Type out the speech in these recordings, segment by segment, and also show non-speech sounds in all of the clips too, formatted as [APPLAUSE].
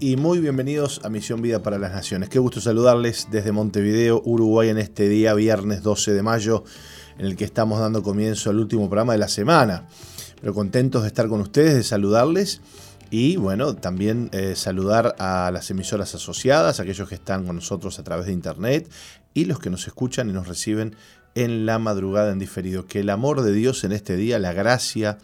Y muy bienvenidos a Misión Vida para las Naciones. Qué gusto saludarles desde Montevideo, Uruguay, en este día, viernes 12 de mayo, en el que estamos dando comienzo al último programa de la semana. Pero contentos de estar con ustedes, de saludarles y bueno, también eh, saludar a las emisoras asociadas, aquellos que están con nosotros a través de internet y los que nos escuchan y nos reciben en la madrugada en diferido. Que el amor de Dios en este día, la gracia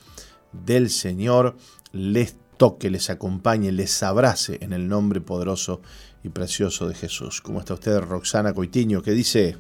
del Señor les toque, les acompañe, les abrace en el nombre poderoso y precioso de Jesús. ¿Cómo está usted, Roxana Coitiño? ¿Qué dice?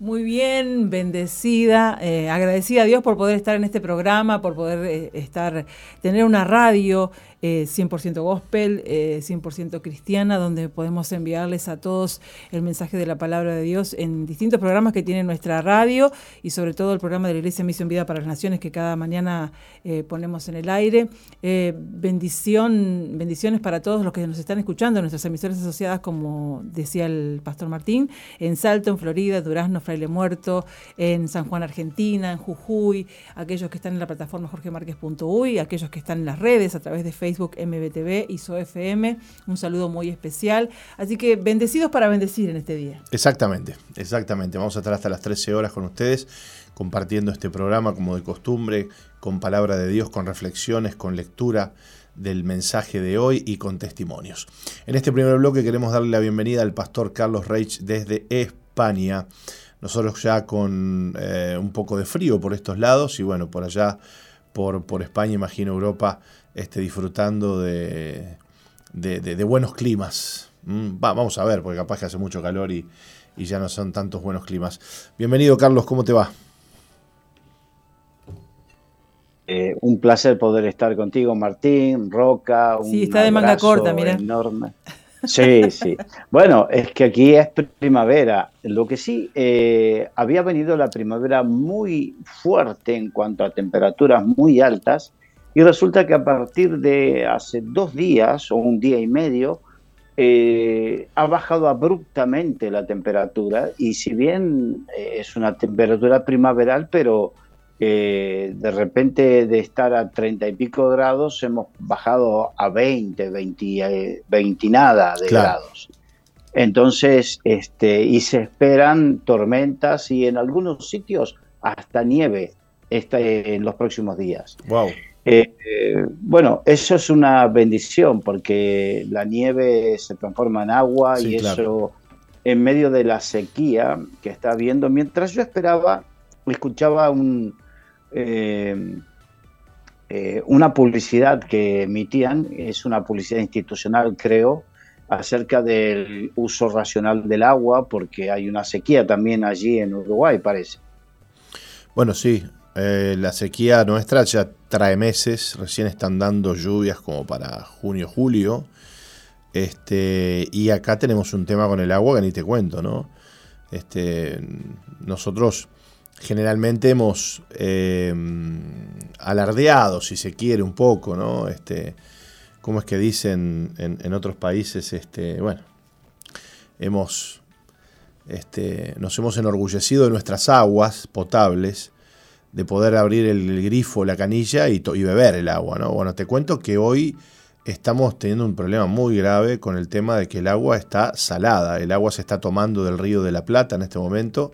Muy bien, bendecida, eh, agradecida a Dios por poder estar en este programa, por poder eh, estar, tener una radio eh, 100% gospel, eh, 100% cristiana, donde podemos enviarles a todos el mensaje de la palabra de Dios en distintos programas que tiene nuestra radio y sobre todo el programa de la Iglesia Misión Vida para las Naciones que cada mañana eh, ponemos en el aire. Eh, bendición, bendiciones para todos los que nos están escuchando, nuestras emisoras asociadas, como decía el pastor Martín, en Salto, en Florida, Durazno, Fraile Muerto, en San Juan, Argentina, en Jujuy, aquellos que están en la plataforma jorgemarquez.uy, aquellos que están en las redes a través de Facebook, MBTV y SOFM. Un saludo muy especial. Así que bendecidos para bendecir en este día. Exactamente, exactamente. Vamos a estar hasta las 13 horas con ustedes compartiendo este programa como de costumbre, con palabra de Dios, con reflexiones, con lectura del mensaje de hoy y con testimonios. En este primer bloque queremos darle la bienvenida al pastor Carlos Reich desde España. Nosotros ya con eh, un poco de frío por estos lados y bueno, por allá, por, por España, imagino Europa, este, disfrutando de, de, de- de buenos climas. Mm, va, vamos a ver, porque capaz que hace mucho calor y, y ya no son tantos buenos climas. Bienvenido Carlos, ¿cómo te va? Eh, un placer poder estar contigo, Martín, Roca. Un Sí, está de manga abrazo corta, mira. Enorme. Sí, sí. Bueno, es que aquí es primavera. Lo que sí, eh, había venido la primavera muy fuerte en cuanto a temperaturas muy altas y resulta que a partir de hace dos días o un día y medio eh, ha bajado abruptamente la temperatura y si bien eh, es una temperatura primaveral, pero eh, de repente de estar a 30 y pico grados hemos bajado a 20, 20, eh, 20 y nada de Claro. grados. Entonces, este, y se esperan tormentas y en algunos sitios hasta nieve este, en los próximos días. Wow. Eh, eh, bueno, eso es una bendición porque la nieve se transforma en agua Sí, y claro. eso en medio de la sequía que está habiendo, mientras yo esperaba escuchaba un, eh, eh, una publicidad que emitían, es una publicidad institucional creo, acerca del uso racional del agua, porque hay una sequía también allí en Uruguay, parece. Bueno, sí, eh, la sequía nuestra ya trae meses, recién están dando lluvias como para junio, julio. Este, y acá tenemos un tema con el agua que ni te cuento, ¿no? Este, nosotros generalmente hemos eh, alardeado, si se quiere, un poco, ¿no? Este, ¿Cómo es que dicen en, otros países? Este, bueno, hemos, este, nos hemos enorgullecido de nuestras aguas potables, de poder abrir el, grifo, la canilla y, y, beber el agua, ¿no? Bueno, te cuento que hoy estamos teniendo un problema muy grave con el tema de que el agua está salada, el agua se está tomando del río de la Plata en este momento,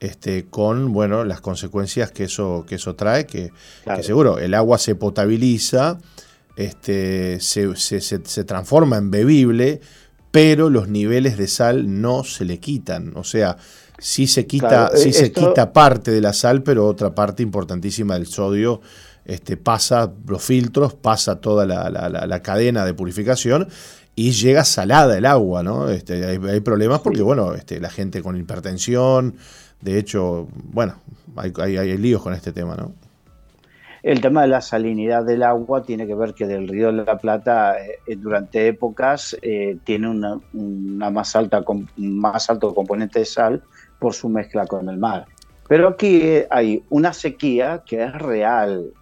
este, con bueno, las consecuencias que eso, que eso trae, que, seguro el agua se potabiliza, este, se, se, transforma en bebible, pero los niveles de sal no se le quitan. O sea, sí se quita, sí eh, se quita parte de la sal, pero otra parte importantísima del sodio este, pasa los filtros, pasa toda la, cadena de purificación y llega salada el agua, ¿no? Este, hay, problemas porque, bueno, este, la gente con hipertensión, de hecho, bueno, hay, hay, líos con este tema, ¿no? El tema de la salinidad del agua tiene que ver que del río de la Plata eh, durante épocas eh, tiene una, más, alta, más alto componente de sal por su mezcla con el mar. Pero aquí eh, hay una sequía que es real,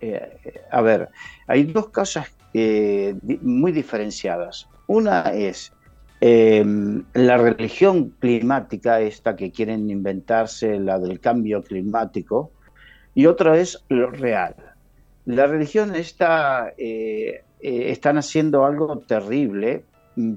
eh, a ver, hay dos cosas eh, muy diferenciadas. Una es em, la religión climática, esta que quieren inventarse, la del cambio climático, y otra es lo real. La religión está, están haciendo algo terrible,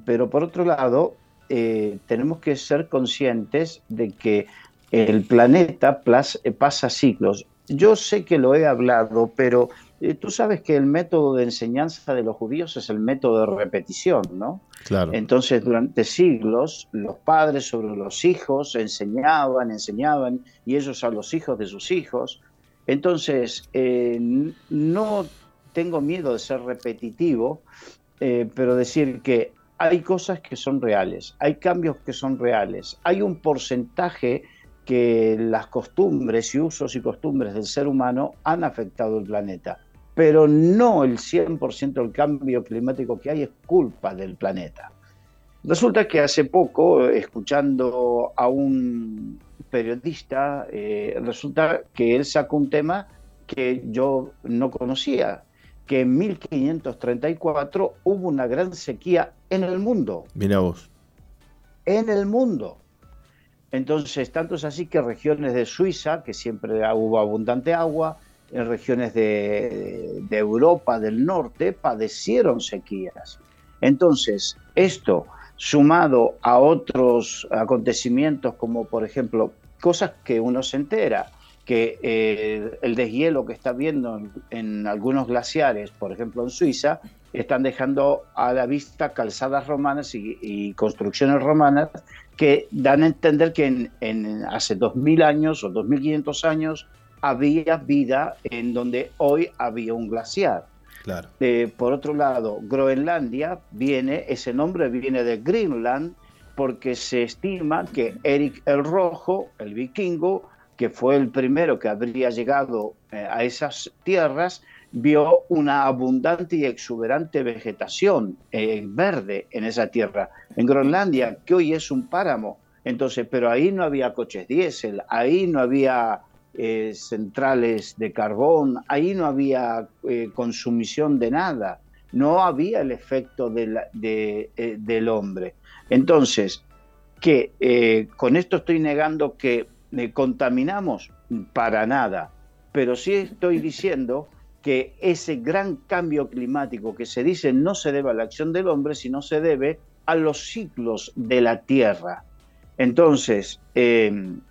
pero por otro lado, tenemos que ser conscientes de que el planeta pasa ciclos yo sé que lo he hablado, pero eh, tú sabes que el método de enseñanza de los judíos es el método de repetición, ¿no? Claro. Entonces, durante siglos, los padres sobre los hijos enseñaban, enseñaban, y ellos a los hijos de sus hijos. Entonces, eh, no tengo miedo de ser repetitivo, eh, pero decir que hay cosas que son reales, hay cambios que son reales, hay un porcentaje que las costumbres y usos y costumbres del ser humano han afectado el planeta, pero no el 100% del cambio climático que hay es culpa del planeta. Resulta que hace poco, escuchando a un periodista, eh, resulta que él sacó un tema que yo no conocía, que en 1534 hubo una gran sequía en el mundo. Mira vos. En el mundo. Entonces, tanto es así que regiones de Suiza, que siempre hubo abundante agua, en regiones de, Europa del norte padecieron sequías. Entonces, esto sumado a otros acontecimientos como por ejemplo cosas que uno se entera, que eh, el deshielo que está viendo en, algunos glaciares, por ejemplo en Suiza, están dejando a la vista calzadas romanas y, construcciones romanas que dan a entender que en, hace 2000 años o 2500 años había vida en donde hoy había un glaciar. Claro. Eh, por otro lado, Groenlandia viene, ese nombre viene de Greenland, porque se estima que Eric el Rojo, el vikingo, que fue el primero que habría llegado eh, a esas tierras, vio una abundante y exuberante vegetación eh, verde en esa tierra. En Groenlandia, que hoy es un páramo, entonces, pero ahí no había coches diésel, ahí no había eh, centrales de carbón, ahí no había consumición de nada, no había el efecto del hombre. Entonces, que con esto estoy negando que contaminamos para nada, pero sí estoy diciendo que ese gran cambio climático que se dice no se debe a la acción del hombre, sino se debe a los ciclos de la Tierra. Entonces, em,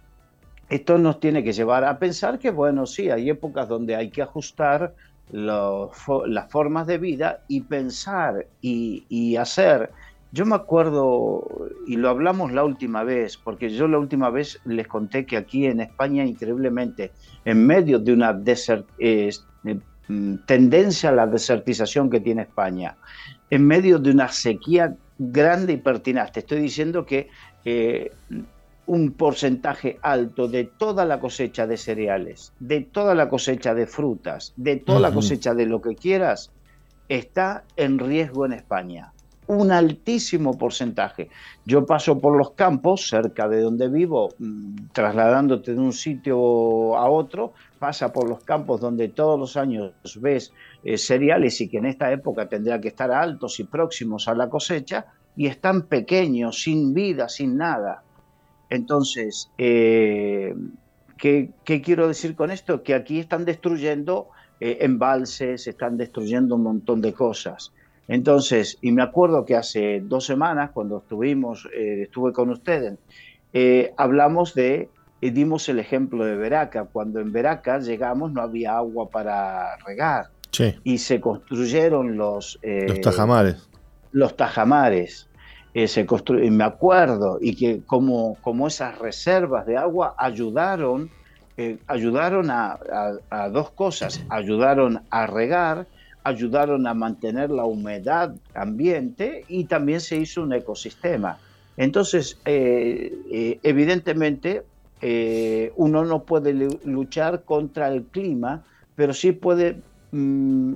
esto nos tiene que llevar a pensar que, bueno, sí, hay épocas donde hay que ajustar las formas de vida y pensar y, hacer Yo me acuerdo, y lo hablamos la última vez, porque yo la última vez les conté que aquí en España, increíblemente, en medio de una eh, mm, tendencia a la desertización que tiene España, en medio de una sequía grande y pertinaz, te estoy diciendo que eh, un porcentaje alto de toda la cosecha de cereales, de toda la cosecha de frutas, de toda la cosecha de lo que quieras, está en riesgo en España un altísimo porcentaje. Yo paso por los campos, cerca de donde vivo, mm, trasladándote de un sitio a otro, pasa por los campos donde todos los años ves eh, cereales y que en esta época tendría que estar altos y próximos a la cosecha, y están pequeños, sin vida, sin nada. Entonces, eh, ¿qué, quiero decir con esto? Que aquí están destruyendo eh, embalses, están destruyendo un montón de cosas. Entonces, y me acuerdo que hace dos semanas, cuando estuvimos, eh, estuve con ustedes, eh, hablamos de, y dimos el ejemplo de Veraca. Cuando en Veraca llegamos no había agua para regar. Y se construyeron los... Eh, los tajamares. Los tajamares. se y me acuerdo, y que como, como esas reservas de agua ayudaron, ayudaron a dos cosas. Ayudaron a regar ayudaron a mantener la humedad ambiente y también se hizo un ecosistema. Entonces, eh, eh, evidentemente, eh, uno no puede luchar contra el clima, pero sí puede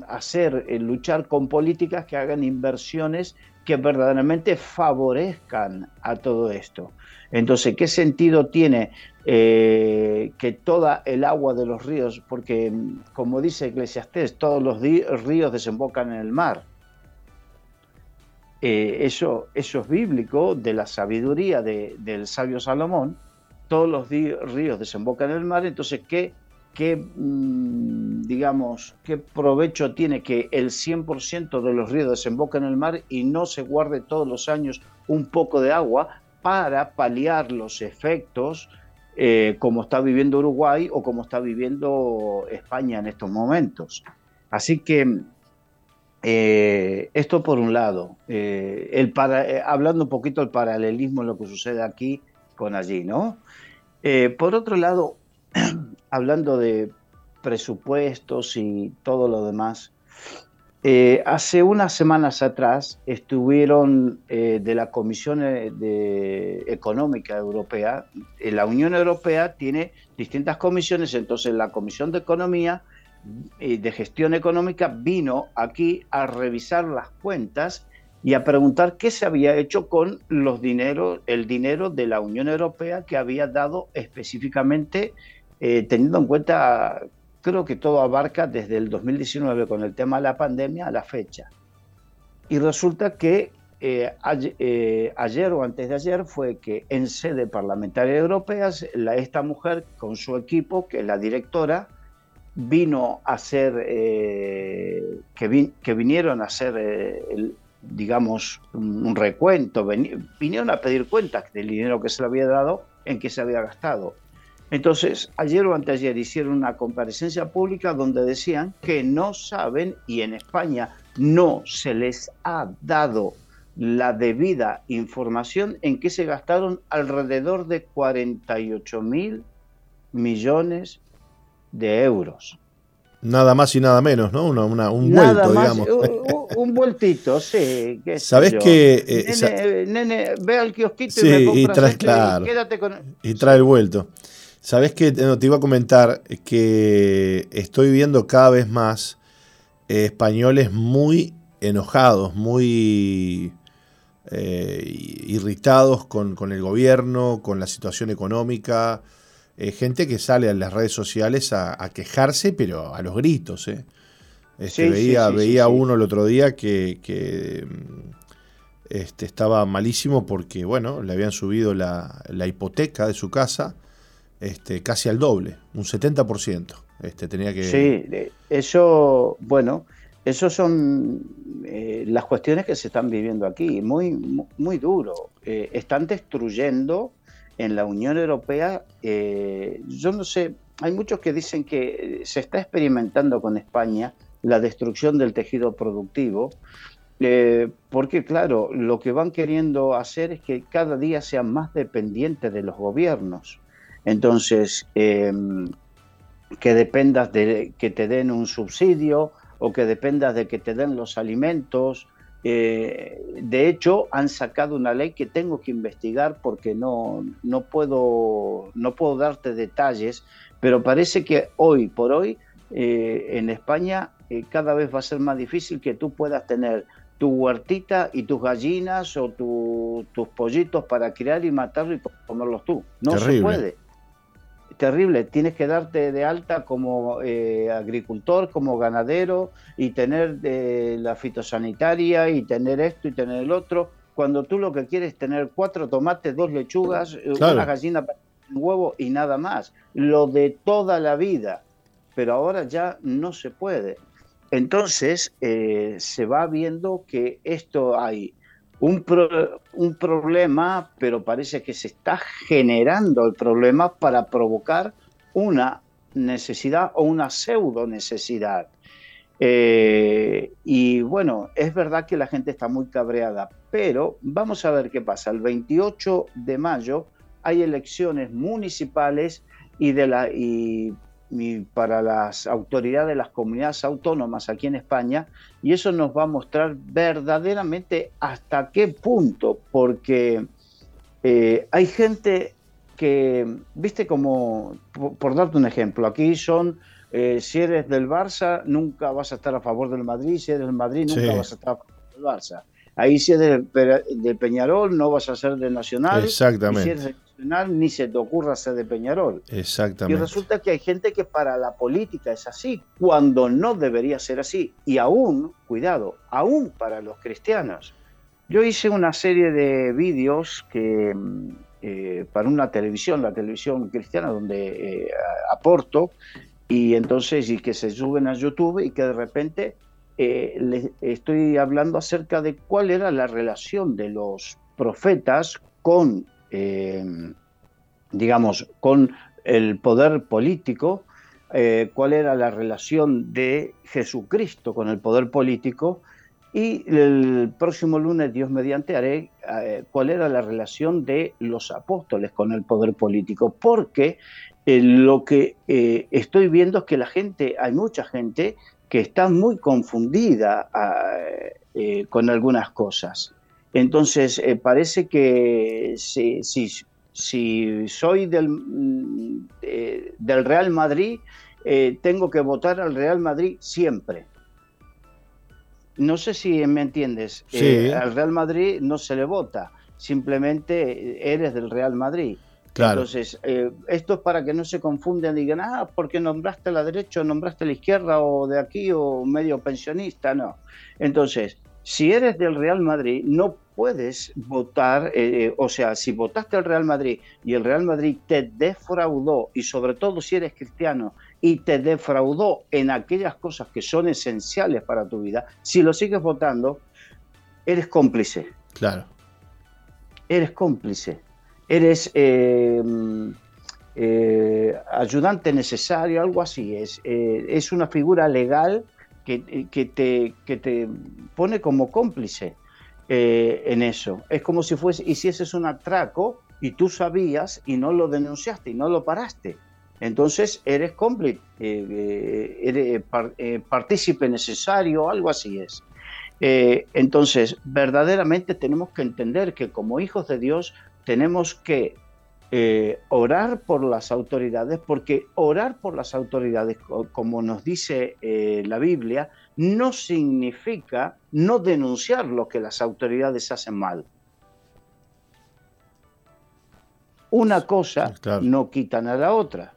hacer, luchar con políticas que hagan inversiones que verdaderamente favorezcan a todo esto. Entonces, ¿qué sentido tiene eh, que toda el agua de los ríos, porque como dice Eclesiastés, todos los ríos desembocan en el mar. Eh, eso, eso es bíblico, de la sabiduría del sabio Salomón, todos los ríos desembocan en el mar, entonces, ¿qué, qué mm, digamos, qué provecho tiene que el 100% de los ríos desemboquen en el mar y no se guarde todos los años un poco de agua para paliar los efectos eh, como está viviendo Uruguay o como está viviendo España en estos momentos. Así que eh, esto por un lado, eh, el para, hablando un poquito del paralelismo en lo que sucede aquí con allí, ¿no? por otro lado, [CLEARS THROAT] hablando de presupuestos y todo lo demás, eh, hace unas semanas atrás estuvieron eh, de la Comisión eh, Económica Europea. la Unión Europea tiene distintas comisiones, entonces la Comisión de Economía y de Gestión Económica vino aquí a revisar las cuentas y a preguntar qué se había hecho con los dineros, el dinero de la Unión Europea que había dado específicamente, teniendo en cuenta creo que todo abarca desde el 2019 con el tema de la pandemia a la fecha. Y resulta que eh, eh, ayer, o antes de ayer fue que en sede parlamentaria europea la, esta mujer con su equipo, que es la directora, vino a hacer, eh, que, que, vinieron a hacer, digamos, un, recuento, vinieron a pedir cuentas del dinero que se le había dado, en qué se había gastado. Entonces, ayer o anteayer hicieron una comparecencia pública donde decían que no saben y en España no se les ha dado la debida información en que se gastaron alrededor de 48 mil millones de euros. Nada más y nada menos, ¿no? un vuelto, digamos. Un, vueltito, sí. ¿Sabes que eh, nene, ve al kiosquito y me compras y, quédate con... y trae el vuelto. Sabes que te iba a comentar que estoy viendo cada vez más eh, españoles muy enojados, muy eh, irritados con, el gobierno, con la situación económica. Eh, gente que sale a las redes sociales a, quejarse, pero a los gritos. Este, veía veía uno el otro día que, este, estaba malísimo porque bueno, le habían subido la, la hipoteca de su casa este, casi al doble, un 70%. Este, tenía que... Sí, eso, bueno, eso son eh, las cuestiones que se están viviendo aquí, muy, muy duro. Eh, están destruyendo en la Unión Europea, eh, yo no sé, hay muchos que dicen que se está experimentando con España la destrucción del tejido productivo, porque claro, lo que van queriendo hacer es que cada día sean más dependientes de los gobiernos. Entonces, em, que dependas de que te den un subsidio o que dependas de que te den los alimentos. Eh, de hecho, han sacado una ley que tengo que investigar porque no, no, puedo, no puedo darte detalles, pero parece que hoy por hoy eh, en España cada vez va a ser más difícil que tú puedas tener tu huertita y tus gallinas o tus pollitos para criar y matarlos y comerlos tú. No se puede. Terrible, tienes que darte de alta como eh, agricultor, como ganadero y tener eh, la fitosanitaria y tener esto y tener el otro, cuando tú lo que quieres es tener cuatro tomates, dos lechugas, eh, una gallina, un huevo y nada más. Lo de toda la vida. Pero ahora ya no se puede. Entonces eh, se va viendo que esto hay un, un, problema, pero parece que se está generando el problema para provocar una necesidad o una pseudo necesidad. Eh, y bueno, es verdad que la gente está muy cabreada, pero vamos a ver qué pasa. El 28 de mayo hay elecciones municipales y, de la, y para las autoridades de las comunidades autónomas aquí en España y eso nos va a mostrar verdaderamente hasta qué punto, porque eh, hay gente que, viste como, por, darte un ejemplo, aquí son, eh, si eres del Barça, nunca vas a estar a favor del Madrid, si eres del Madrid, nunca vas a estar a favor del Barça. Ahí si eres de, Peñarol, no vas a ser de Nacional. Exactamente ni se te ocurra ser de Peñarol. Exactamente. Y resulta que hay gente que para la política es así, cuando no debería ser así. Y aún, cuidado, aún para los cristianos. Yo hice una serie de vídeos que mm, eh, para una televisión, la televisión cristiana, donde eh, aporto, y entonces, y que se suben a YouTube y que de repente eh, les estoy hablando acerca de cuál era la relación de los profetas con eh, digamos, con el poder político, eh, cuál era la relación de Jesucristo con el poder político y el próximo lunes, Dios mediante, haré eh, cuál era la relación de los apóstoles con el poder político, porque lo que estoy viendo es que la gente, hay mucha gente que está muy confundida con algunas cosas. Entonces, eh, parece que si, si, soy del, mm, eh, del Real Madrid, eh, tengo que votar al Real Madrid siempre. No sé si me entiendes. al Real Madrid no se le vota, simplemente eres del Real Madrid. Claro. Entonces, esto es para que no se confundan y digan, ah, porque nombraste a la derecha o nombraste a la izquierda o de aquí o medio pensionista, no. Entonces, si eres del Real Madrid, no puedes votar, eh, eh, o sea, si votaste al Real Madrid y el Real Madrid te defraudó, y sobre todo si eres cristiano, y te defraudó en aquellas cosas que son esenciales para tu vida, si lo sigues votando, eres cómplice. Claro. Eres cómplice. Eres eh, ayudante necesario, algo así. Es, es una figura legal que, te, que te pone como cómplice. Eh, en eso. Es como si fuese, hicieses un atraco y tú sabías y no lo denunciaste y no lo paraste. Entonces eres cómplice, eh, eh, eres partícipe necesario, algo así es. entonces, verdaderamente tenemos que entender que como hijos de Dios tenemos que orar por las autoridades, porque orar por las autoridades, como nos dice la Biblia, no significa no denunciar lo que las autoridades hacen mal. Una cosa no quitan a la otra.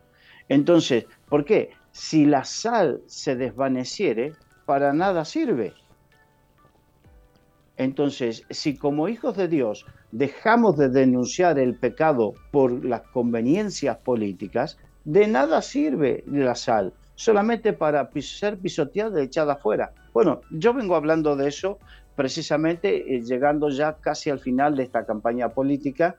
Entonces, ¿por qué? Si la sal se desvaneciere, para nada sirve. Entonces, si como hijos de Dios dejamos de denunciar el pecado por las conveniencias políticas, de nada sirve la sal solamente para ser pisoteada y echada afuera. Bueno, yo vengo hablando de eso precisamente eh, llegando ya casi al final de esta campaña política,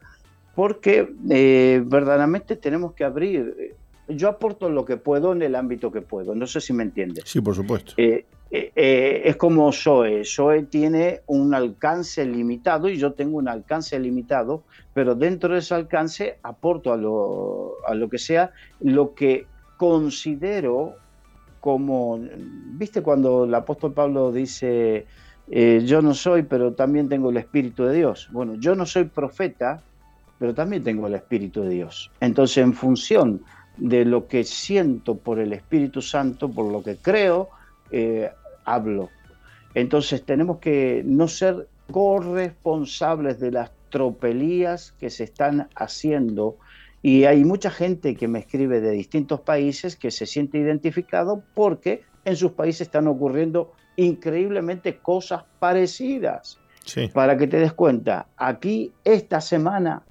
porque eh, verdaderamente tenemos que abrir. Eh, yo aporto lo que puedo en el ámbito que puedo, no sé si me entiendes. Sí, por supuesto. eh, eh, es como Zoe. Zoe tiene un alcance limitado y yo tengo un alcance limitado, pero dentro de ese alcance aporto a lo, a lo que sea lo que considero como, viste cuando el apóstol Pablo dice, eh, yo no soy, pero también tengo el Espíritu de Dios. Bueno, yo no soy profeta, pero también tengo el Espíritu de Dios. Entonces, en función de lo que siento por el Espíritu Santo, por lo que creo, eh, hablo. Entonces tenemos que no ser corresponsables de las tropelías que se están haciendo y hay mucha gente que me escribe de distintos países que se siente identificado porque en sus países están ocurriendo increíblemente cosas parecidas. Para que te des cuenta, aquí esta semana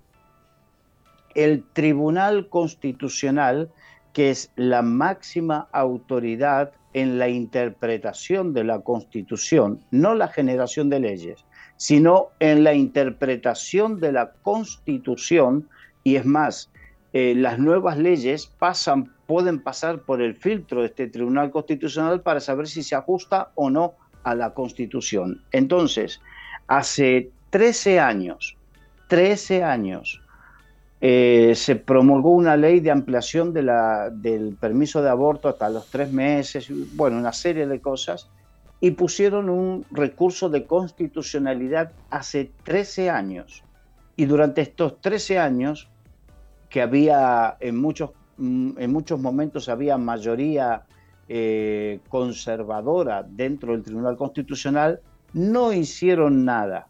el Tribunal Constitucional, que es la máxima autoridad en la interpretación de la Constitución, no la generación de leyes, sino en la interpretación de la Constitución, y es más, eh, las nuevas leyes pasan, pueden pasar por el filtro de este Tribunal Constitucional para saber si se ajusta o no a la Constitución. Entonces, hace 13 años, 13 años, eh, se promulgó una ley de ampliación del permiso de aborto hasta los tres meses, bueno, una serie de cosas, y pusieron un recurso de constitucionalidad hace 13 años. Y durante estos 13 años, que había en muchos, mm, en muchos momentos había mayoría eh, conservadora dentro del Tribunal Constitucional, no hicieron nada.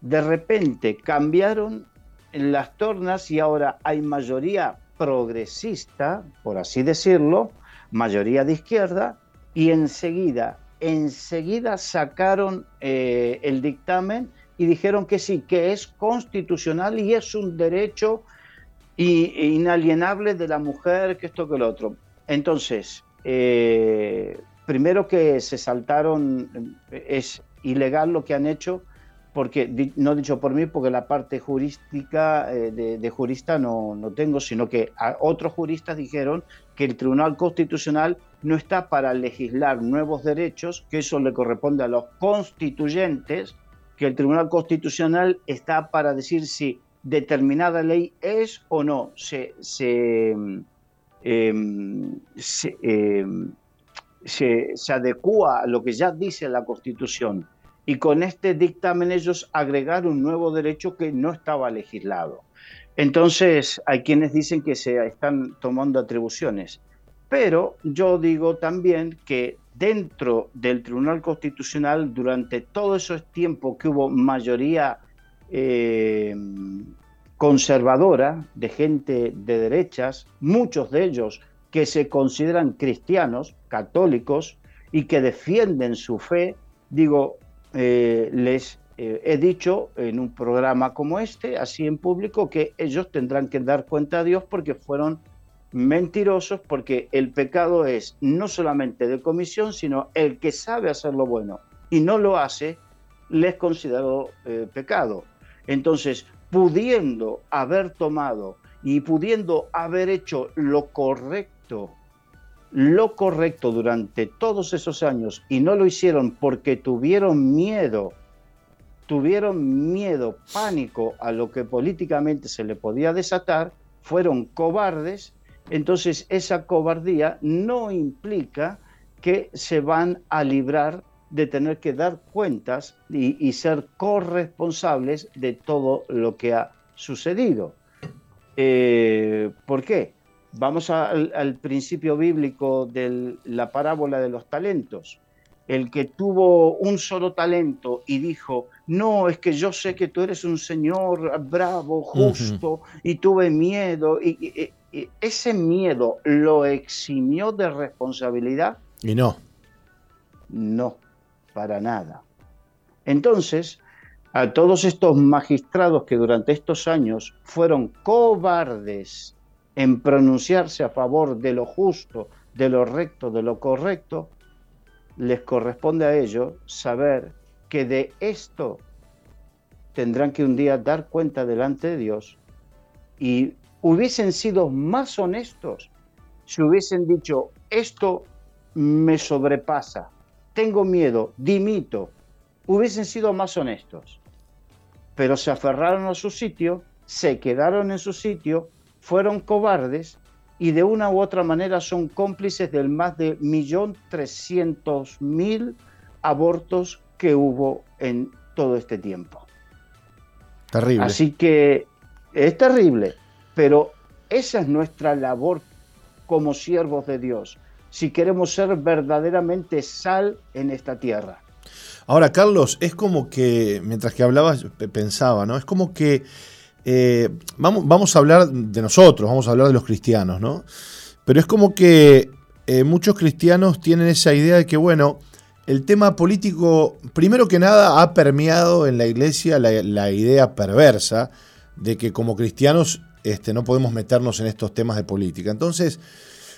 De repente cambiaron las tornas y ahora hay mayoría progresista, por así decirlo, mayoría de izquierda, y enseguida, enseguida sacaron eh, el dictamen y dijeron que sí, que es constitucional y es un derecho inalienable de la mujer, que esto que lo otro. Entonces, eh, primero que se saltaron, es ilegal lo que han hecho, porque no dicho por mí, porque la parte jurística eh, de, jurista no, no, tengo, sino que otros juristas dijeron que el Tribunal Constitucional no está para legislar nuevos derechos, que eso le corresponde a los constituyentes, que el Tribunal Constitucional está para decir si determinada ley es o no, se, se, em, em, se, se adecua a lo que ya dice la Constitución y con este dictamen ellos agregaron un nuevo derecho que no estaba legislado. Entonces hay quienes dicen que se están tomando atribuciones, pero yo digo también que dentro del Tribunal Constitucional, durante todo ese tiempo que hubo mayoría eh, conservadora de gente de derechas, muchos de ellos que se consideran cristianos, católicos, y que defienden su fe, digo, eh, les eh, he dicho en un programa como este, así en público, que ellos tendrán que dar cuenta a Dios porque fueron mentirosos, porque el pecado es no solamente de comisión, sino el que sabe hacer lo bueno y no lo hace, les considero eh, pecado. Entonces, pudiendo haber tomado y pudiendo haber hecho lo correcto lo correcto durante todos esos años y no lo hicieron porque tuvieron miedo, tuvieron miedo, pánico a lo que políticamente se le podía desatar, fueron cobardes, entonces esa cobardía no implica que se van a librar de tener que dar cuentas y, ser corresponsables de todo lo que ha sucedido. Eh, ¿Por qué? Vamos al, principio bíblico de la parábola de los talentos. El que tuvo un solo talento y dijo, no, es que yo sé que tú eres un Señor bravo, justo, y tuve miedo, y, ese miedo lo eximió de responsabilidad. Y no. No, para nada. Entonces, a todos estos magistrados que durante estos años fueron cobardes en pronunciarse a favor de lo justo, de lo recto, de lo correcto, les corresponde a ellos saber que de esto tendrán que un día dar cuenta delante de Dios y hubiesen sido más honestos si hubiesen dicho, esto me sobrepasa, tengo miedo, dimito, hubiesen sido más honestos. Pero se aferraron a su sitio, se quedaron en su sitio, fueron cobardes y de una u otra manera son cómplices del más de 1.300.000 abortos que hubo en todo este tiempo. Terrible. Así que es terrible, pero esa es nuestra labor como siervos de Dios, si queremos ser verdaderamente sal en esta tierra. Ahora, Carlos, es como que, mientras que hablabas, pensaba, ¿no? Es como que eh, vamos, vamos a hablar de nosotros, vamos a hablar de los cristianos, ¿no? Pero es como que eh, muchos cristianos tienen esa idea de que, bueno, el tema político, primero que nada, ha permeado en la iglesia la, idea perversa de que como cristianos este, no podemos meternos en estos temas de política. Entonces,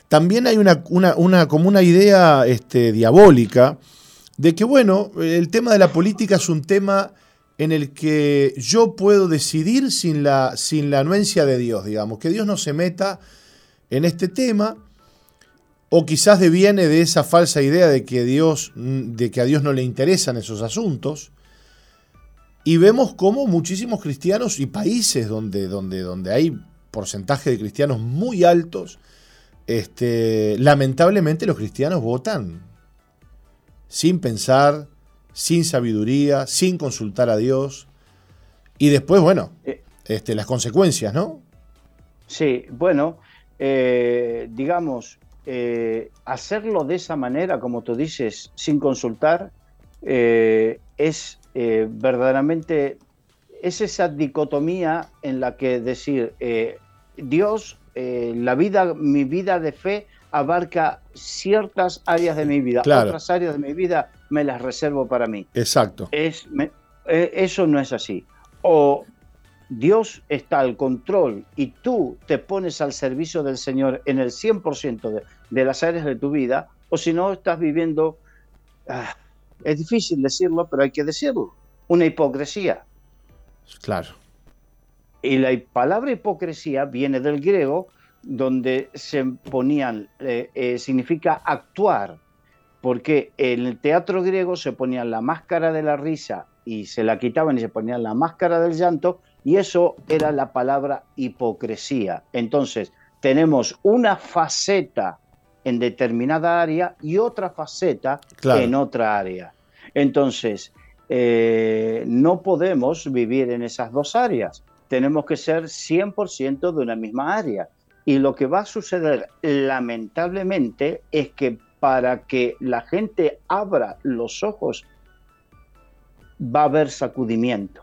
también hay una, una, como una idea este, diabólica de que, bueno, el tema de la política es un tema en el que yo puedo decidir sin la, sin la anuencia de Dios, digamos, que Dios no se meta en este tema o quizás deviene de esa falsa idea de que, Dios, de que a Dios no le interesan esos asuntos. Y vemos cómo muchísimos cristianos y países donde, donde, donde hay porcentaje de cristianos muy altos, este, lamentablemente los cristianos votan sin pensar, sin sabiduría, sin consultar a Dios. Y después, bueno, eh. este, las consecuencias, ¿no? Sí, bueno, eh, digamos, eh, hacerlo de esa manera, como tú dices, sin consultar, eh, es verdaderamente, es esa dicotomía en la que decir, Dios, la vida, mi vida de fe abarca ciertas áreas de mi vida, otras áreas de mi vida me las reservo para mí. Exacto. Es, eso no es así. O Dios está al control y tú te pones al servicio del Señor en el 100% de, las áreas de tu vida, o si no estás viviendo, ah, es difícil decirlo, pero hay que decirlo, una hipocresía. Claro. Y la palabra hipocresía viene del griego, donde se ponían, eh, eh, significa actuar, porque en el teatro griego se ponían la máscara de la risa y se la quitaban y se ponían la máscara del llanto y eso era la palabra hipocresía. Entonces, tenemos una faceta en determinada área y otra faceta en otra área. Entonces, eh, no podemos vivir en esas dos áreas. Tenemos que ser 100% de una misma área. Y lo que va a suceder lamentablemente es que para que la gente abra los ojos, va a haber sacudimiento.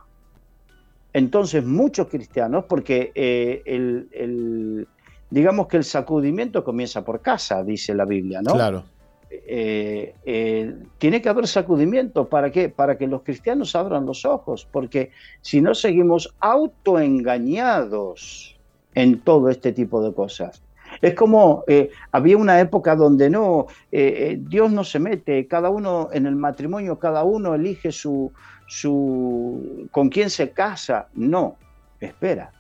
Entonces muchos cristianos, porque eh, el, digamos que el sacudimiento comienza por casa, dice la Biblia, ¿no? Claro. Eh, eh, tiene que haber sacudimiento. ¿Para qué? Para que los cristianos abran los ojos, porque si no seguimos autoengañados en todo este tipo de cosas. Es como había una época donde no, Dios no se mete, cada uno en el matrimonio, cada uno elige su, su, con quién se casa. No, espera.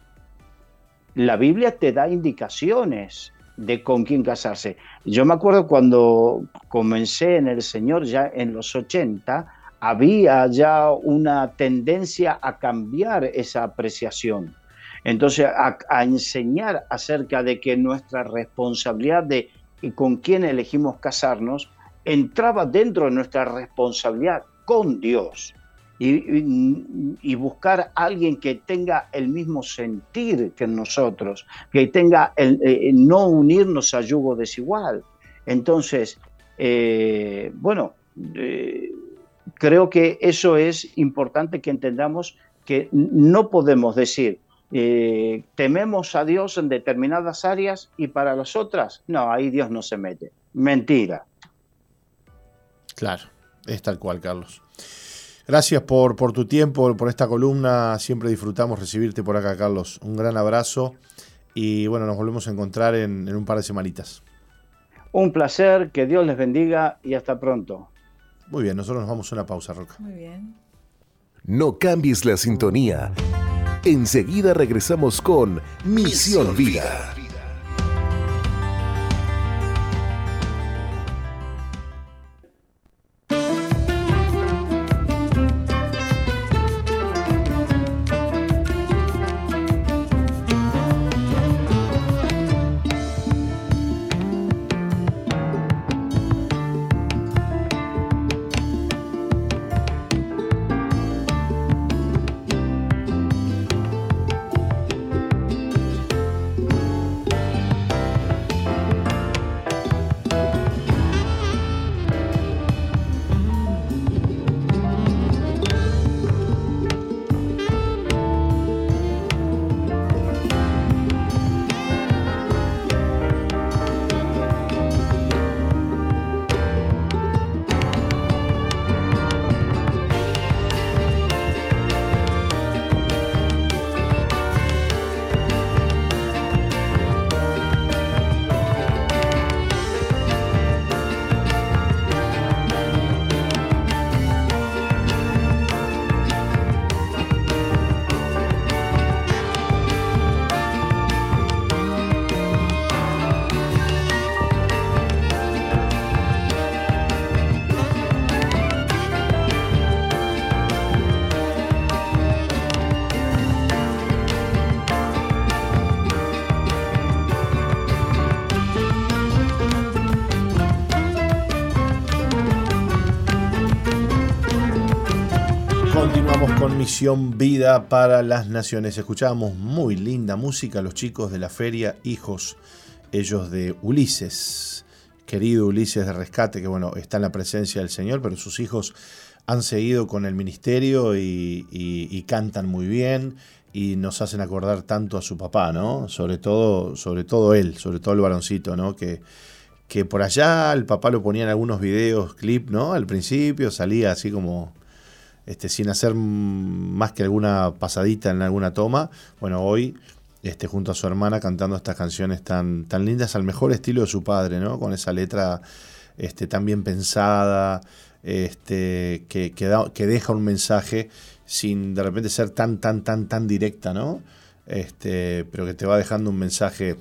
La Biblia te da indicaciones de con quién casarse. Yo me acuerdo cuando comencé en el Señor ya en los 80, había ya una tendencia a cambiar esa apreciación. Entonces, a, enseñar acerca de que nuestra responsabilidad de con quién elegimos casarnos entraba dentro de nuestra responsabilidad con Dios y, buscar a alguien que tenga el mismo sentir que nosotros, que tenga el, eh, no unirnos a yugo desigual. Entonces, eh, bueno, eh, creo que eso es importante que entendamos que no podemos decir, tememos a Dios en determinadas áreas y para las otras, no, ahí Dios no se mete. Mentira. Claro, es tal cual, Carlos. Gracias por, por tu tiempo, por esta columna. Siempre disfrutamos recibirte por acá, Carlos. Un gran abrazo y bueno, nos volvemos a encontrar en, en un par de semanitas. Un placer, que Dios les bendiga y hasta pronto. Muy bien, nosotros nos vamos a una pausa, Roca. Muy bien. No cambies la sintonía. Enseguida regresamos con Misión Vida. Vida para las Naciones. Escuchábamos muy linda música los chicos de la feria Hijos, ellos de Ulises, querido Ulises de Rescate, que bueno, está en la presencia del Señor, pero sus hijos han seguido con el ministerio y, y cantan muy bien y nos hacen acordar tanto a su papá, ¿no? Sobre todo, sobre todo él, sobre todo el varoncito, ¿no? Que, que por allá el papá lo ponía en algunos videos, clip, ¿no? Al principio salía así como este, sin hacer más que alguna pasadita en alguna toma. Bueno, hoy, este, junto a su hermana, cantando estas canciones tan, tan lindas, al mejor estilo de su padre, ¿no? Con esa letra este, tan bien pensada, que, que, deja un mensaje sin de repente ser tan, tan, tan, tan directa, ¿no? Pero que te va dejando un mensaje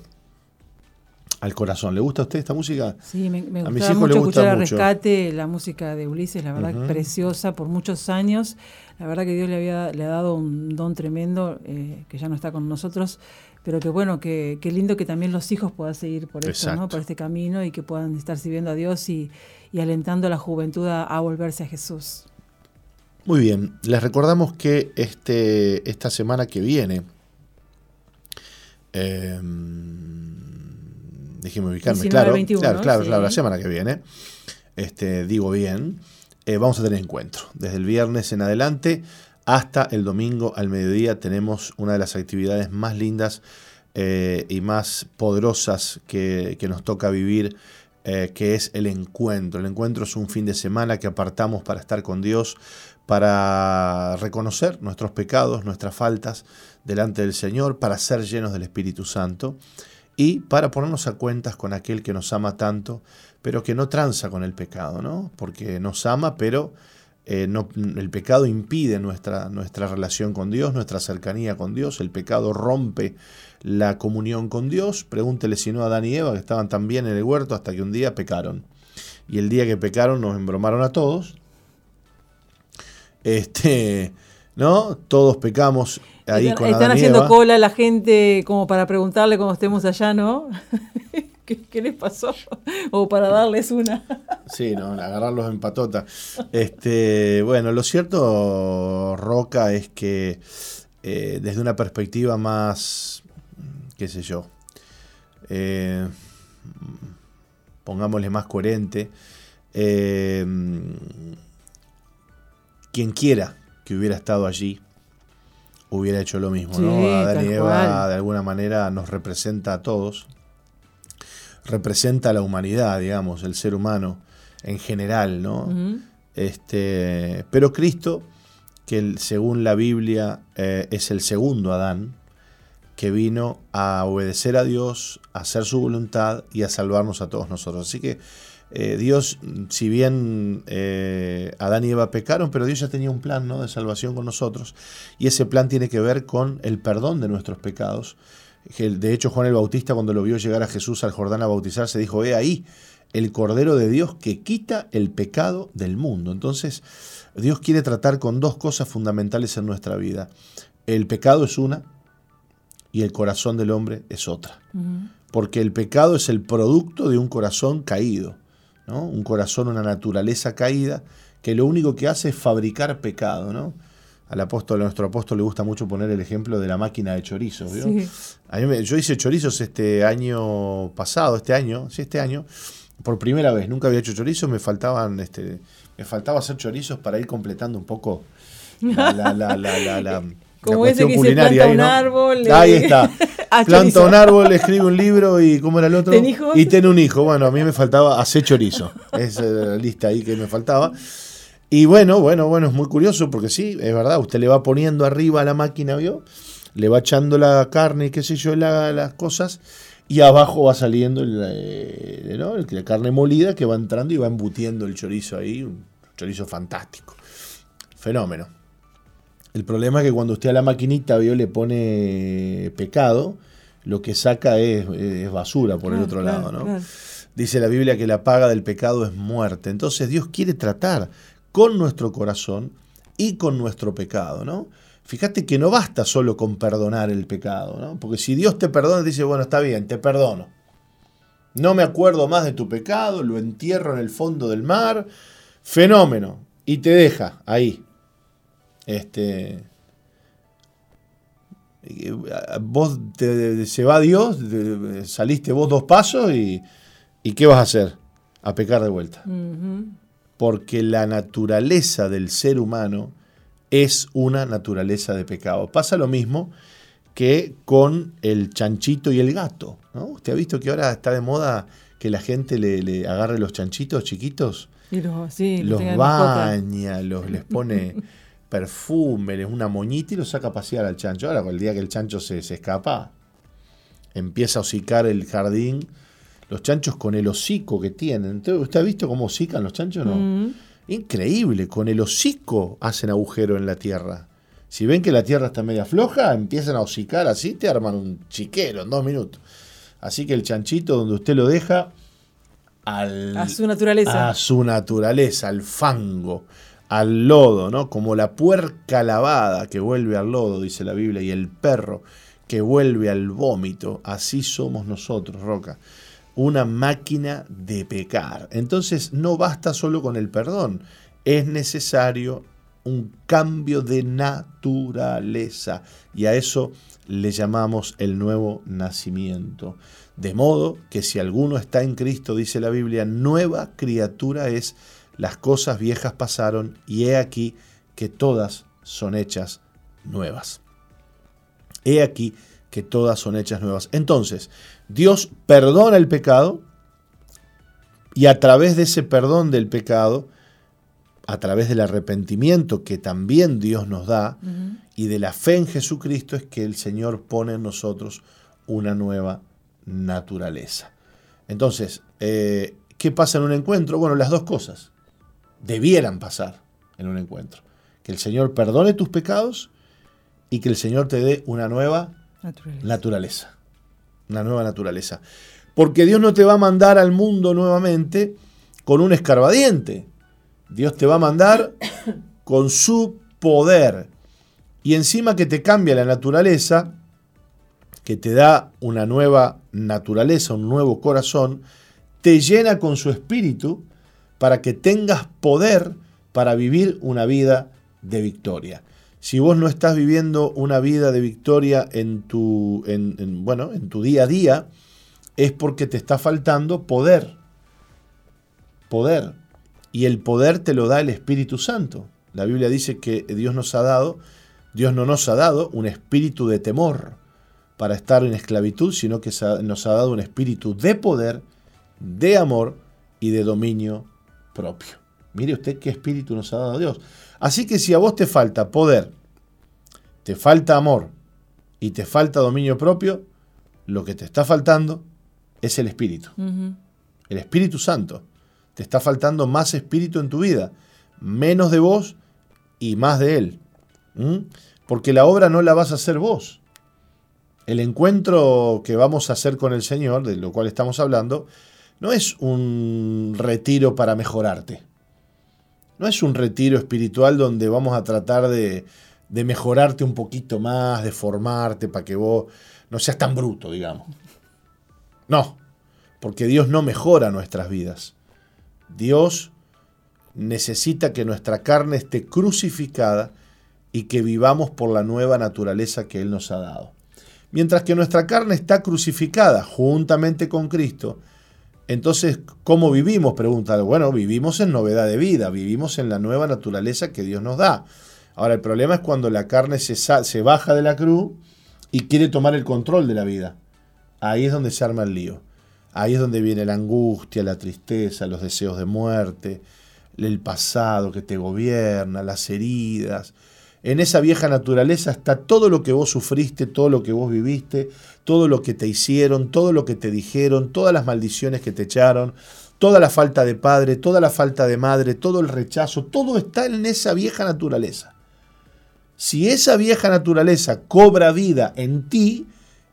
al corazón. ¿Le gusta a usted esta música? Sí, me, me gusta mucho escuchar a Rescate, la música de Ulises, la verdad preciosa por muchos años. La verdad que Dios le había le ha dado un don tremendo, eh, que ya no está con nosotros, pero que bueno, que, lindo que también los hijos puedan seguir por esto, ¿no? por este camino y que puedan estar sirviendo a Dios y, alentando a la juventud a, volverse a Jesús. Muy bien, les recordamos que este, esta semana que viene, eh, déjeme ubicarme, claro, claro, claro, la semana que viene, este, digo bien, eh, vamos a tener encuentro. Desde el viernes en adelante hasta el domingo al mediodía tenemos una de las actividades más lindas eh, y más poderosas que, nos toca vivir, eh, que es el encuentro. El encuentro es un fin de semana que apartamos para estar con Dios, para reconocer nuestros pecados, nuestras faltas delante del Señor, para ser llenos del Espíritu Santo y para ponernos a cuentas con aquel que nos ama tanto, pero que no tranza con el pecado, ¿no? Porque nos ama, pero eh, el pecado impide nuestra, nuestra relación con Dios, nuestra cercanía con Dios, el pecado rompe la comunión con Dios. Pregúntele si no a Adán y Eva, que estaban también en el huerto hasta que un día pecaron. Y el día que pecaron nos embromaron a todos. Este, ¿no? Todos pecamos están, haciendo cola la gente como para preguntarle cuando estemos allá, ¿no? [LAUGHS] ¿Qué, les pasó? O para darles una. Sí, no, agarrarlos en patota. Este, bueno, lo cierto, Roca, es que eh, desde una perspectiva más, qué sé yo, eh, pongámosle más coherente, eh, quien quiera que hubiera estado allí, hubiera hecho lo mismo, ¿no? Adán y Eva de alguna manera nos representa a todos, representa a la humanidad, digamos, el ser humano en general, ¿no? este, pero Cristo, que según la Biblia eh, es el segundo Adán, que vino a obedecer a Dios, a hacer su voluntad y a salvarnos a todos nosotros. Así que eh, Dios, si bien eh, Adán y Eva pecaron, pero Dios ya tenía un plan ¿no? de salvación con nosotros. Y ese plan tiene que ver con el perdón de nuestros pecados. De hecho, Juan el Bautista, cuando lo vio llegar a Jesús al Jordán a bautizarse, dijo, he ahí el Cordero de Dios que quita el pecado del mundo. Entonces, Dios quiere tratar con dos cosas fundamentales en nuestra vida. El pecado es una y el corazón del hombre es otra. Porque el pecado es el producto de un corazón caído un corazón, una naturaleza caída, que lo único que hace es fabricar pecado. ¿no? Al apóstol, a nuestro apóstol le gusta mucho poner el ejemplo de la máquina de chorizos. yo hice chorizos este año pasado, este año, sí, este año, por primera vez. Nunca había hecho chorizos, me faltaban, este, me faltaba hacer chorizos para ir completando un poco la, la [LAUGHS] como ese que se [LAUGHS] planta un árbol. Ahí está. planta un árbol, escribe un libro y ¿cómo era el otro? Y tiene un hijo. Bueno, a mí me faltaba hacer chorizo. Esa es la lista ahí que me faltaba. Y bueno, bueno, bueno, es muy curioso porque sí, es verdad, usted le va poniendo arriba a la máquina, ¿vio? Le va echando la carne y qué sé yo, las cosas, y abajo va saliendo eh, la carne molida que va entrando y va embutiendo el chorizo ahí, un chorizo fantástico. Fenómeno. El problema es que cuando usted a la maquinita vio le pone pecado, lo que saca es, basura por el otro lado, ¿no? Dice la Biblia que la paga del pecado es muerte. Entonces Dios quiere tratar con nuestro corazón y con nuestro pecado, ¿no? Fíjate que no basta solo con perdonar el pecado, ¿no? Porque si Dios te perdona, dice, bueno, está bien, te perdono. No me acuerdo más de tu pecado, lo entierro en el fondo del mar, fenómeno, y te deja ahí, Este, vos te, se va Dios, saliste vos dos pasos y, y, ¿qué vas a hacer? A pecar de vuelta. Porque la naturaleza del ser humano es una naturaleza de pecado. Pasa lo mismo que con el chanchito y el gato. ¿no? Usted ha visto que ahora está de moda que la gente le, agarre los chanchitos chiquitos, y los, sí, los baña, los, les pone [LAUGHS] perfume, les una moñita y los saca a pasear al chancho. Ahora, el día que el chancho se, escapa, empieza a hocicar el jardín. Los chanchos con el hocico que tienen. ¿Usted ha visto cómo hocican los chanchos? No. Mm. Increíble, con el hocico hacen agujero en la tierra. Si ven que la tierra está media floja, empiezan a hocicar así, te arman un chiquero en dos minutos. Así que el chanchito donde usted lo deja, al, a su naturaleza. A su naturaleza, al fango, al lodo, ¿no? Como la puerca lavada que vuelve al lodo, dice la Biblia, y el perro que vuelve al vómito. Así somos nosotros, Roca. Una máquina de pecar. Entonces no basta solo con el perdón, es necesario un cambio de naturaleza y a eso le llamamos el nuevo nacimiento. De modo que si alguno está en Cristo, dice la Biblia, nueva criatura es, las cosas viejas pasaron y he aquí que todas son hechas nuevas. He aquí que todas son hechas nuevas. Entonces, Dios perdona el pecado y a través de ese perdón del pecado, a través del arrepentimiento que también Dios nos da y de la fe en Jesucristo es que el Señor pone en nosotros una nueva naturaleza. Entonces, eh, ¿qué pasa en un encuentro? Bueno, las dos cosas debieran pasar en un encuentro. Que el Señor perdone tus pecados y que el Señor te dé una nueva naturaleza. naturaleza. Una nueva naturaleza. Porque Dios no te va a mandar al mundo nuevamente con un escarbadiente. Dios te va a mandar [COUGHS] con su poder. Y encima que te cambia la naturaleza, que te da una nueva naturaleza, un nuevo corazón, te llena con su espíritu para que tengas poder para vivir una vida de victoria. Si vos no estás viviendo una vida de victoria en tu, bueno, en tu día a día, es porque te está faltando poder. Poder y el poder te lo da el Espíritu Santo. La Biblia dice que Dios nos ha dado, Dios no nos ha dado un espíritu de temor para estar en esclavitud, sino que nos ha dado un espíritu de poder, de amor y de dominio propio. Mire usted qué espíritu nos ha dado Dios. Así que si a vos te falta poder, te falta amor y te falta dominio propio, lo que te está faltando es el espíritu. El Espíritu Santo. Te está faltando más espíritu en tu vida, menos de vos y más de Él. Porque la obra no la vas a hacer vos. El encuentro que vamos a hacer con el Señor, de lo cual estamos hablando, no es un retiro para mejorarte. No es un retiro espiritual donde vamos a tratar de, mejorarte un poquito más, de formarte para que vos no seas tan bruto, digamos. No, porque Dios no mejora nuestras vidas. Dios necesita que nuestra carne esté crucificada y que vivamos por la nueva naturaleza que Él nos ha dado. Mientras que nuestra carne está crucificada juntamente con Cristo, entonces, ¿cómo vivimos? Pregunta. Bueno, vivimos en novedad de vida, vivimos en la nueva naturaleza que Dios nos da. Ahora, el problema es cuando la carne se, se baja de la cruz y quiere tomar el control de la vida. Ahí es donde se arma el lío. Ahí es donde viene la angustia, la tristeza, los deseos de muerte, el pasado que te gobierna, las heridas. En esa vieja naturaleza está todo lo que vos sufriste, todo lo que vos viviste, todo lo que te hicieron, todo lo que te dijeron, todas las maldiciones que te echaron, toda la falta de padre, toda la falta de madre, todo el rechazo, todo está en esa vieja naturaleza. Si esa vieja naturaleza cobra vida en ti,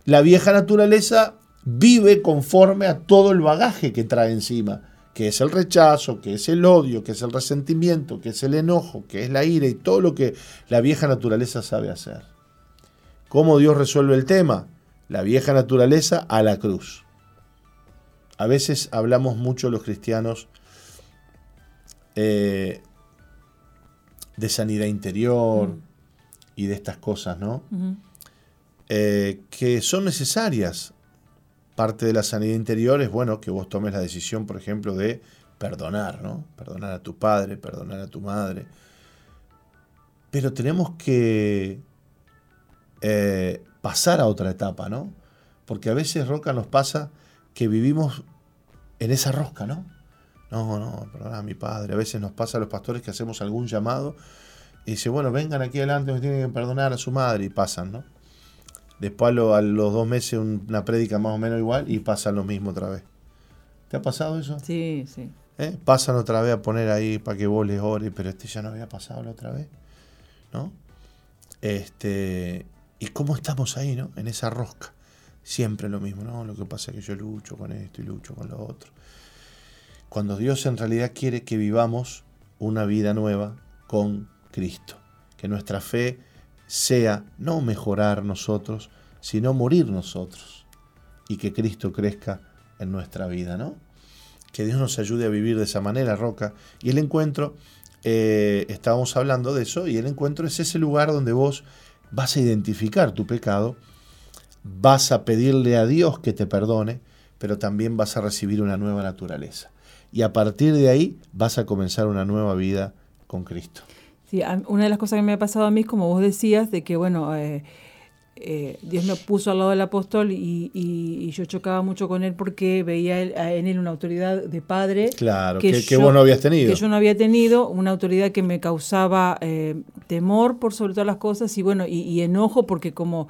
la vieja naturaleza vive conforme a todo el bagaje que trae encima, que es el rechazo, que es el odio, que es el resentimiento, que es el enojo, que es la ira y todo lo que la vieja naturaleza sabe hacer. ¿Cómo Dios resuelve el tema? La vieja naturaleza a la cruz. A veces hablamos mucho los cristianos, eh, de sanidad interior y de estas cosas, ¿no? Eh, que son necesarias. Parte de la sanidad interior es, bueno, que vos tomes la decisión, por ejemplo, de perdonar, ¿no? Perdonar a tu padre, perdonar a tu madre. Pero tenemos que eh, pasar a otra etapa, ¿no? Porque a veces, Roca, nos pasa que vivimos en esa rosca, ¿no? No, no, perdona a mi padre. A veces nos pasa a los pastores que hacemos algún llamado y dice, bueno, vengan aquí adelante, me tienen que perdonar a su madre y pasan, ¿no? Después a, lo- a los dos meses un- una prédica más o menos igual y pasan lo mismo otra vez. ¿Te ha pasado eso? Sí, sí. ¿Eh? Pasan otra vez a poner ahí para que vos les ores, pero este ya no había pasado la otra vez, ¿no? Este, ¿y cómo estamos ahí, no? En esa rosca. Siempre lo mismo, ¿no? Lo que pasa es que yo lucho con esto y lucho con lo otro. Cuando Dios en realidad quiere que vivamos una vida nueva con Cristo. Que nuestra fe sea no mejorar nosotros, sino morir nosotros. Y que Cristo crezca en nuestra vida, ¿no? Que Dios nos ayude a vivir de esa manera, Roca. Y el encuentro, eh, estábamos hablando de eso, y el encuentro es ese lugar donde vos vas a identificar tu pecado, vas a pedirle a Dios que te perdone, pero también vas a recibir una nueva naturaleza. Y a partir de ahí vas a comenzar una nueva vida con Cristo. Sí, una de las cosas que me ha pasado a mí es como vos decías, de que bueno, eh, eh, Dios me puso al lado del apóstol y, y- y yo chocaba mucho con él porque veía en él una autoridad de padre. Claro, que, que yo- vos no habías tenido. Que yo no había tenido, una autoridad que me causaba eh, temor por sobre todas las cosas y bueno, y, y enojo porque como...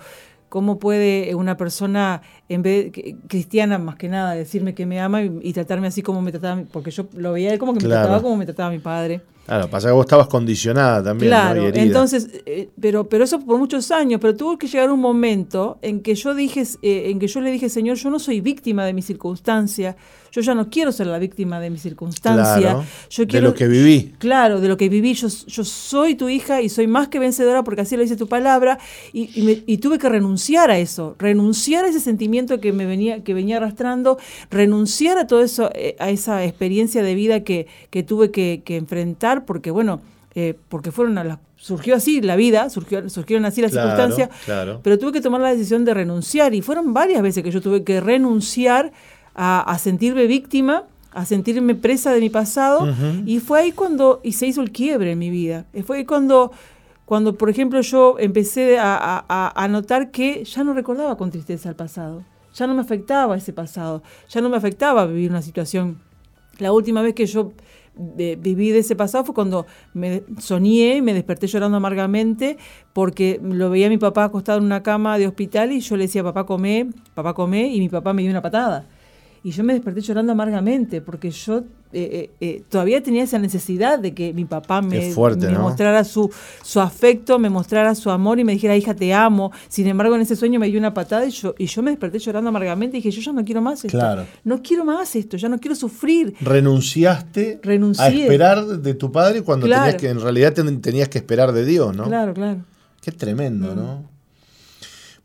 ¿Cómo puede una persona, en vez cristiana más que nada, decirme que me ama y, y tratarme así como me trataba? Porque yo lo veía él como que me trataba como me trataba mi padre. Claro, pasa que vos estabas condicionada también, ¿no? Claro, Y entonces, eh, pero, pero eso por muchos años, pero tuvo que llegar un momento en que yo dije, eh, en que yo le dije, Señor, yo no soy víctima de mi circunstancia, yo ya no quiero ser la víctima de mi circunstancia, Claro, yo de quiero, lo que viví. Claro, de lo que viví, yo, yo soy tu hija y soy más que vencedora porque así lo dice tu palabra y, y me- y tuve que renunciar a eso, renunciar a ese sentimiento que me venía, que venía arrastrando, renunciar a todo eso, eh, a esa experiencia de vida que, que tuve que, que enfrentar porque bueno, eh, porque fueron a las surgió así la vida, surgió, surgieron así las Claro, circunstancias, claro. pero tuve que tomar la decisión de renunciar y fueron varias veces que yo tuve que renunciar a, a sentirme víctima, a sentirme presa de mi pasado y fue ahí cuando y se hizo el quiebre en mi vida. Y Fue ahí cuando, cuando por ejemplo, yo empecé a, a- a- a notar que ya no recordaba con tristeza el pasado, ya no me afectaba ese pasado, ya no me afectaba vivir una situación. La última vez que yo eh, viví de ese pasado fue cuando me soñé y me desperté llorando amargamente porque lo veía a mi papá acostado en una cama de hospital y yo le decía, papá come, papá come, y mi papá me dio una patada. Y yo me desperté llorando amargamente porque yo eh, eh, eh, todavía tenía esa necesidad de que mi papá me, Qué fuerte, me ¿no? mostrara su, su afecto, me mostrara su amor y me dijera, hija, te amo. Sin embargo, en ese sueño me dio una patada y yo, y yo me desperté llorando amargamente y dije, yo ya no quiero más esto. Claro. No quiero más esto, ya no quiero sufrir. Renunciaste Renuncié. a esperar de tu padre cuando Claro. tenías que, en realidad ten- tenías que esperar de Dios, ¿no? Claro, claro. Qué tremendo, ¿no?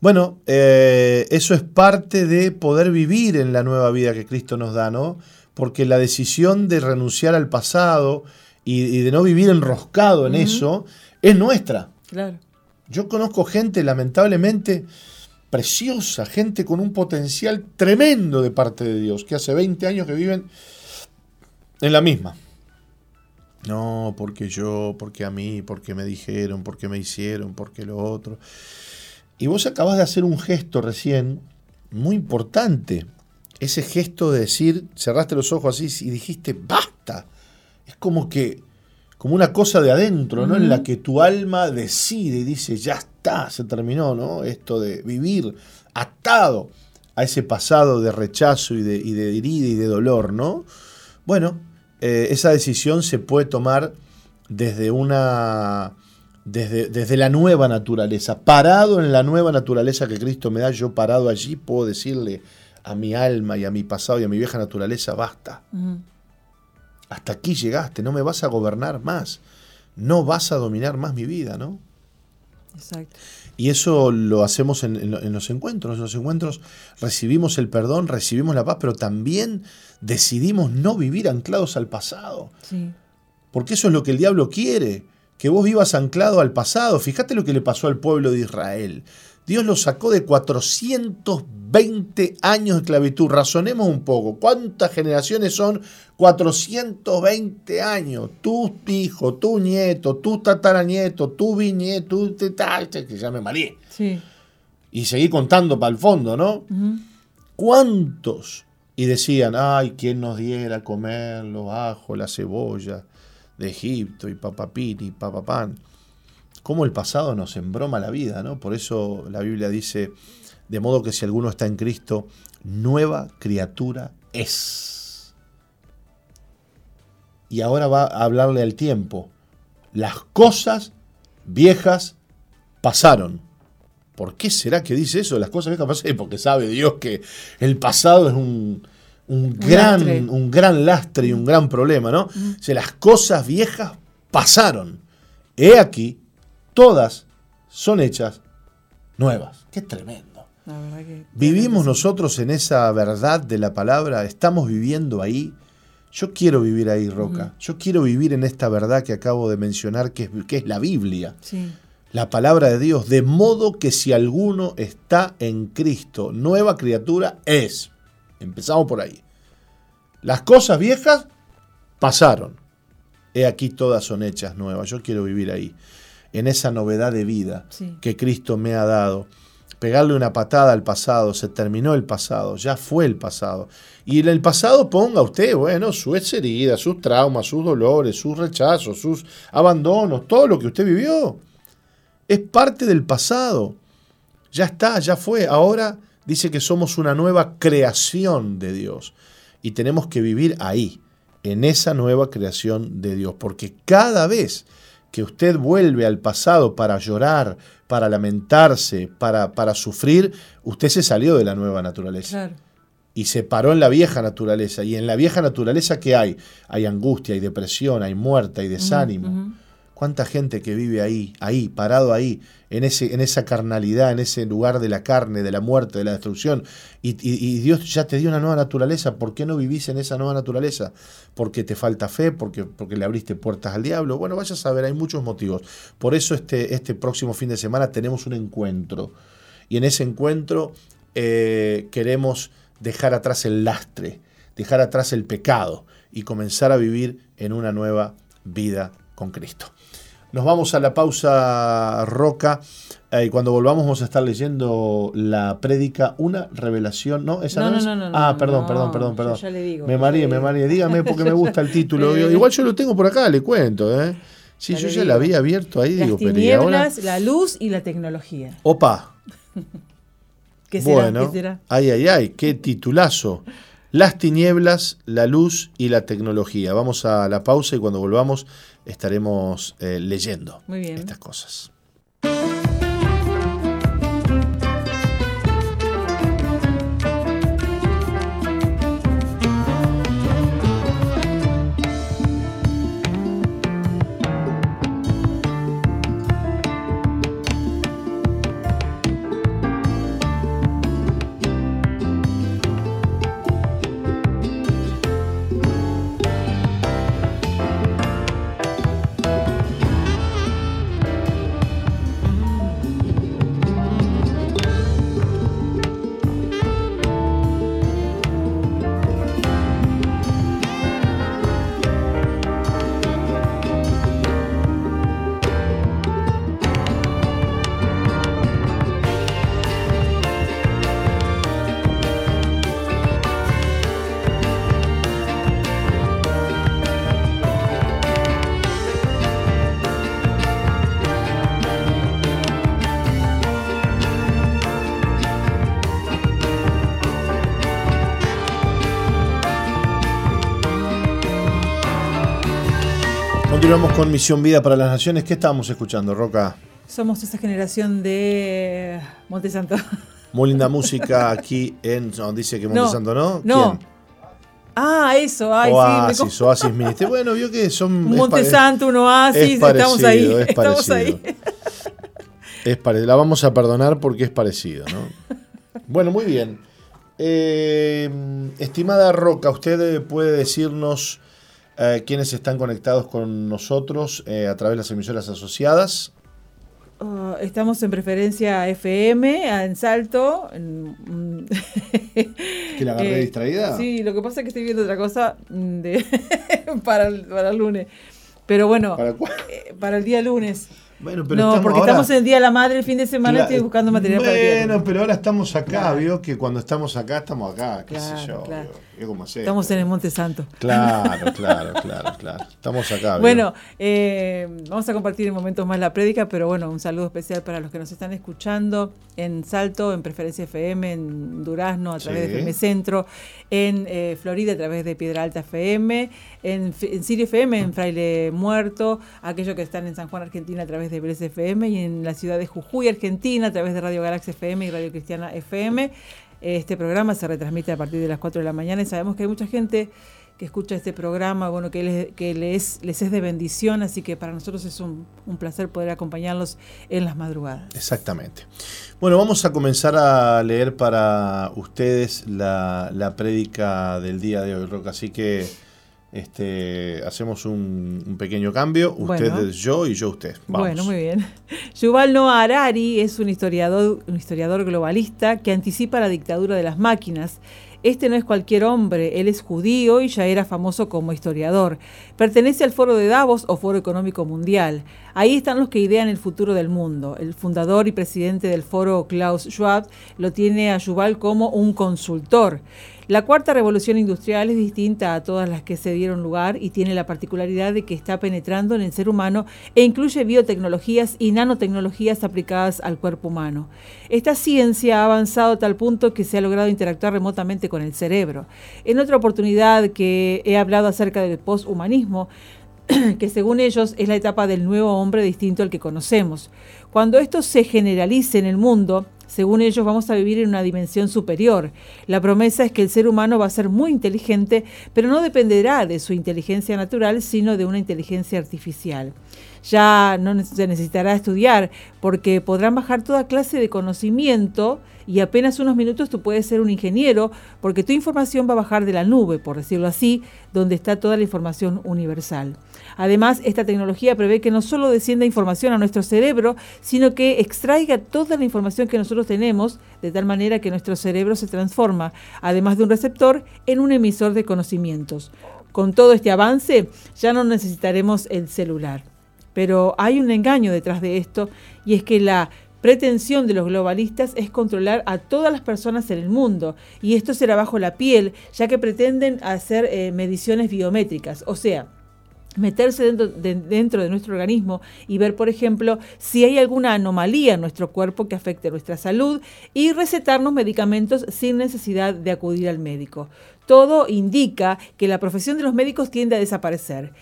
Bueno, eh, eso es parte de poder vivir en la nueva vida que Cristo nos da, ¿no? Porque la decisión de renunciar al pasado y, y de no vivir enroscado en eso es nuestra. Claro. Yo conozco gente, lamentablemente, preciosa, gente con un potencial tremendo de parte de Dios, que hace 20 años que viven en la misma. No, porque yo, porque a mí, porque me dijeron, porque me hicieron, porque lo otro. Y vos acabas de hacer un gesto recién muy importante. Ese gesto de decir, cerraste los ojos así y dijiste, basta. Es como que, como una cosa de adentro, ¿no? En la que tu alma decide y dice, ya está, se terminó, ¿no? Esto de vivir atado a ese pasado de rechazo y de, y de herida y de dolor, ¿no? Bueno, eh, esa decisión se puede tomar desde una. Desde, desde la nueva naturaleza. Parado en la nueva naturaleza que Cristo me da, yo parado allí puedo decirle a mi alma y a mi pasado y a mi vieja naturaleza, basta. Hasta aquí llegaste, no me vas a gobernar más. No vas a dominar más mi vida, ¿no? Exacto. Y eso lo hacemos en, en en los encuentros. En los encuentros recibimos el perdón, recibimos la paz, pero también decidimos no vivir anclados al pasado. Sí. Porque eso es lo que el diablo quiere, que vos vivas anclado al pasado. Fíjate lo que le pasó al pueblo de Israel. Dios lo sacó de 420 años de esclavitud. Razonemos un poco. ¿Cuántas generaciones son 420 años? Tu hijo, tu nieto, tu tataranieto, tu bisnieto, tu que ya me mareé. Sí. Y seguí contando para el fondo, ¿no? ¿Cuántos? Y decían, ay, ¿quién nos diera a comer los ajos, la cebolla Egipto y papapini y papapán? Cómo el pasado nos embroma la vida, ¿no? Por eso la Biblia dice, de modo que si alguno está en Cristo, nueva criatura es. Y ahora va a hablarle al tiempo. Las cosas viejas pasaron. ¿Por qué será que dice eso? Las cosas viejas pasaron. Porque sabe Dios que el pasado es un, un gran, lastre. un gran lastre y un gran problema, ¿no? O sea, las cosas viejas pasaron. He aquí, todas son hechas nuevas. Qué tremendo. La verdad que- Vivimos nosotros en esa verdad de la palabra, estamos viviendo ahí. Yo quiero vivir ahí, Roca. Yo quiero vivir en esta verdad que acabo de mencionar, que es, que es la Biblia, Sí. la palabra de Dios. De modo que si alguno está en Cristo, nueva criatura es. Empezamos por ahí. Las cosas viejas pasaron. He aquí todas son hechas nuevas. Yo quiero vivir ahí, en esa novedad de vida Sí. que Cristo me ha dado. Pegarle una patada al pasado, se terminó el pasado, ya fue el pasado. Y en el pasado ponga usted, bueno, sus heridas, sus traumas, sus dolores, sus rechazos, sus abandonos, todo lo que usted vivió. Es parte del pasado. Ya está, ya fue. Ahora dice que somos una nueva creación de Dios. Y tenemos que vivir ahí, en esa nueva creación de Dios. Porque cada vez que usted vuelve al pasado para llorar, para lamentarse, para, para sufrir, usted se salió de la nueva naturaleza Claro. y se paró en la vieja naturaleza. Y en la vieja naturaleza, ¿qué hay? Hay angustia, hay depresión, hay muerte, hay desánimo. ¿Cuánta gente que vive ahí, ahí, parado ahí, en, ese, en esa carnalidad, en ese lugar de la carne, de la muerte, de la destrucción? Y, Dios ya te dio una nueva naturaleza. ¿Por qué no vivís en esa nueva naturaleza? ¿Porque te falta fe? ¿Porque, porque le abriste puertas al diablo? Bueno, vaya a saber, hay muchos motivos. Por eso este, este próximo fin de semana tenemos un encuentro. Y en ese encuentro eh, queremos dejar atrás el lastre, dejar atrás el pecado y comenzar a vivir en una nueva vida con Cristo. Nos vamos a la pausa roca eh, y cuando volvamos vamos a estar leyendo la prédica Una revelación. ¿No? ¿Esa No, no, no, es? no, no, ah, perdón, no, perdón, perdón, yo perdón. ya le digo, me mareé, me mareé. Dígame porque me gusta el [LAUGHS] título. Igual yo lo tengo por acá, le cuento. ¿eh? Sí, Ya yo ya digo. la había abierto ahí. Las digo, pero ¿y ahora? la luz y la tecnología. Opa, [LAUGHS] ¿Qué será? bueno, ¿Qué será? ay, ay, ay, qué titulazo. Las tinieblas, la luz y la tecnología. Vamos a la pausa y cuando volvamos estaremos eh, leyendo Muy bien. estas cosas. Con Misión Vida para las Naciones. ¿Qué estábamos escuchando, Roca? Somos esa generación de Montesanto. [LAUGHS] Muy linda música aquí en. no, dice que Montesanto, ¿no? No. ¿Quién? Ah, eso, ay, Oasis, sí. Me Oasis Ministry. Bueno, vio que son. Un es Monte pare- Santo, un oasis, es estamos parecido, ahí. es estamos parecido. ahí. Es pare- la vamos a perdonar porque es parecido, ¿no? bueno, muy bien. Eh, estimada Roca, usted puede decirnos eh, quienes están conectados con nosotros eh, a través de las emisoras asociadas. Uh, estamos en preferencia FM, en Salto. En, ¿Que la agarré [LAUGHS] eh, distraída? Sí, lo que pasa es que estoy viendo otra cosa de [LAUGHS] para, el, para el lunes. Pero bueno, ¿Para eh, para el día lunes. Bueno, pero no, estamos porque ahora- estamos en el Día de la Madre el fin de semana estoy buscando material para el día. del Bueno, pero ahora estamos acá, Claro. vio que cuando estamos acá, estamos acá, qué sé Claro, yo. Estamos en el Monte Santo. Claro, [LAUGHS] claro, claro, claro. Estamos acá. vio. Bueno, eh, vamos a compartir en momentos más la prédica, pero bueno, un saludo especial para los que nos están escuchando en Salto, en Preferencia FM, en Durazno a través Sí. de FM Centro, en eh, Florida a través de Piedra Alta FM, en Sirio FM, en Fraile Muerto, aquellos que están en San Juan, Argentina a través de Vélez FM y en la ciudad de Jujuy, Argentina, a través de Radio Galaxia FM y Radio Cristiana FM. Este programa se retransmite a partir de las 4 de la mañana y sabemos que hay mucha gente que escucha este programa, bueno, que, les, que les, les es de bendición, así que para nosotros es un, un placer poder acompañarlos en las madrugadas. Exactamente. Bueno, vamos a comenzar a leer para ustedes la, la prédica del día de hoy, Roca. Así que este, hacemos un, un pequeño cambio. Usted Bueno. yo y yo usted. Vamos. Bueno, muy bien. [LAUGHS] Yuval Noah Harari es un historiador, un historiador globalista que anticipa la dictadura de las máquinas. Este no es cualquier hombre, él es judío y ya era famoso como historiador. Pertenece al Foro de Davos o Foro Económico Mundial. Ahí están los que idean el futuro del mundo. El fundador y presidente del foro, Klaus Schwab, lo tiene a Yuval como un consultor. La cuarta revolución industrial es distinta a todas las que se dieron lugar y tiene la particularidad de que está penetrando en el ser humano e incluye biotecnologías y nanotecnologías aplicadas al cuerpo humano. Esta ciencia ha avanzado a tal punto que se ha logrado interactuar remotamente con el cerebro. En otra oportunidad que he hablado acerca del posthumanismo, [CLEARS THROAT] que según ellos es la etapa del nuevo hombre distinto al que conocemos. Cuando esto se generalice en el mundo, según ellos vamos a vivir en una dimensión superior. La promesa es que el ser humano va a ser muy inteligente, pero no dependerá de su inteligencia natural, sino de una inteligencia artificial. Ya no se necesitará estudiar, porque podrán bajar toda clase de conocimiento y apenas unos minutos tú puedes ser un ingeniero, porque tu información va a bajar de la nube, por decirlo así, donde está toda la información universal. Además, esta tecnología prevé que no solo descienda información a nuestro cerebro, sino que extraiga toda la información que nosotros tenemos, de tal manera que nuestro cerebro se transforma, además de un receptor, en un emisor de conocimientos. Con todo este avance, ya no necesitaremos el celular. Pero hay un engaño detrás de esto, y es que la pretensión de los globalistas es controlar a todas las personas en el mundo, y esto será bajo la piel, ya que pretenden hacer eh, mediciones biométricas, o sea, meterse dentro de, dentro de nuestro organismo y ver, por ejemplo, si hay alguna anomalía en nuestro cuerpo que afecte nuestra salud y recetarnos medicamentos sin necesidad de acudir al médico. Todo indica que la profesión de los médicos tiende a desaparecer.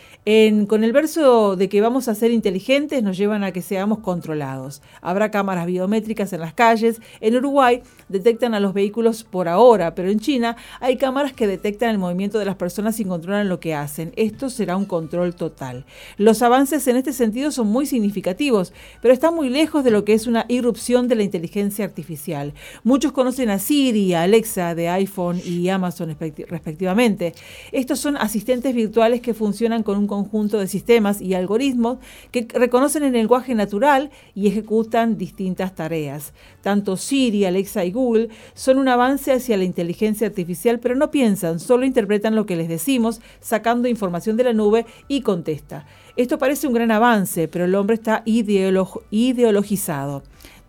Con el verso de que vamos a ser inteligentes nos llevan a que seamos controlados. Habrá cámaras biométricas en las calles. En Uruguay detectan a los vehículos por ahora, pero en China hay cámaras que detectan el movimiento de las personas y controlan lo que hacen. Esto será un control total. Los avances en este sentido son muy significativos, pero están muy lejos de lo que es una irrupción de la inteligencia artificial. Muchos conocen a Siri, a Alexa de iPhone y Amazon respecti- respectivamente. Estos son asistentes virtuales que funcionan con un conjunto de sistemas y algoritmos que reconocen el lenguaje natural y ejecutan distintas tareas. Tanto Siri, Alexa y Google son un avance hacia la inteligencia artificial, pero no piensan, solo interpretan lo que les decimos, sacando información de la nube y contesta. Esto parece un gran avance, pero el hombre está ideolo- ideologizado.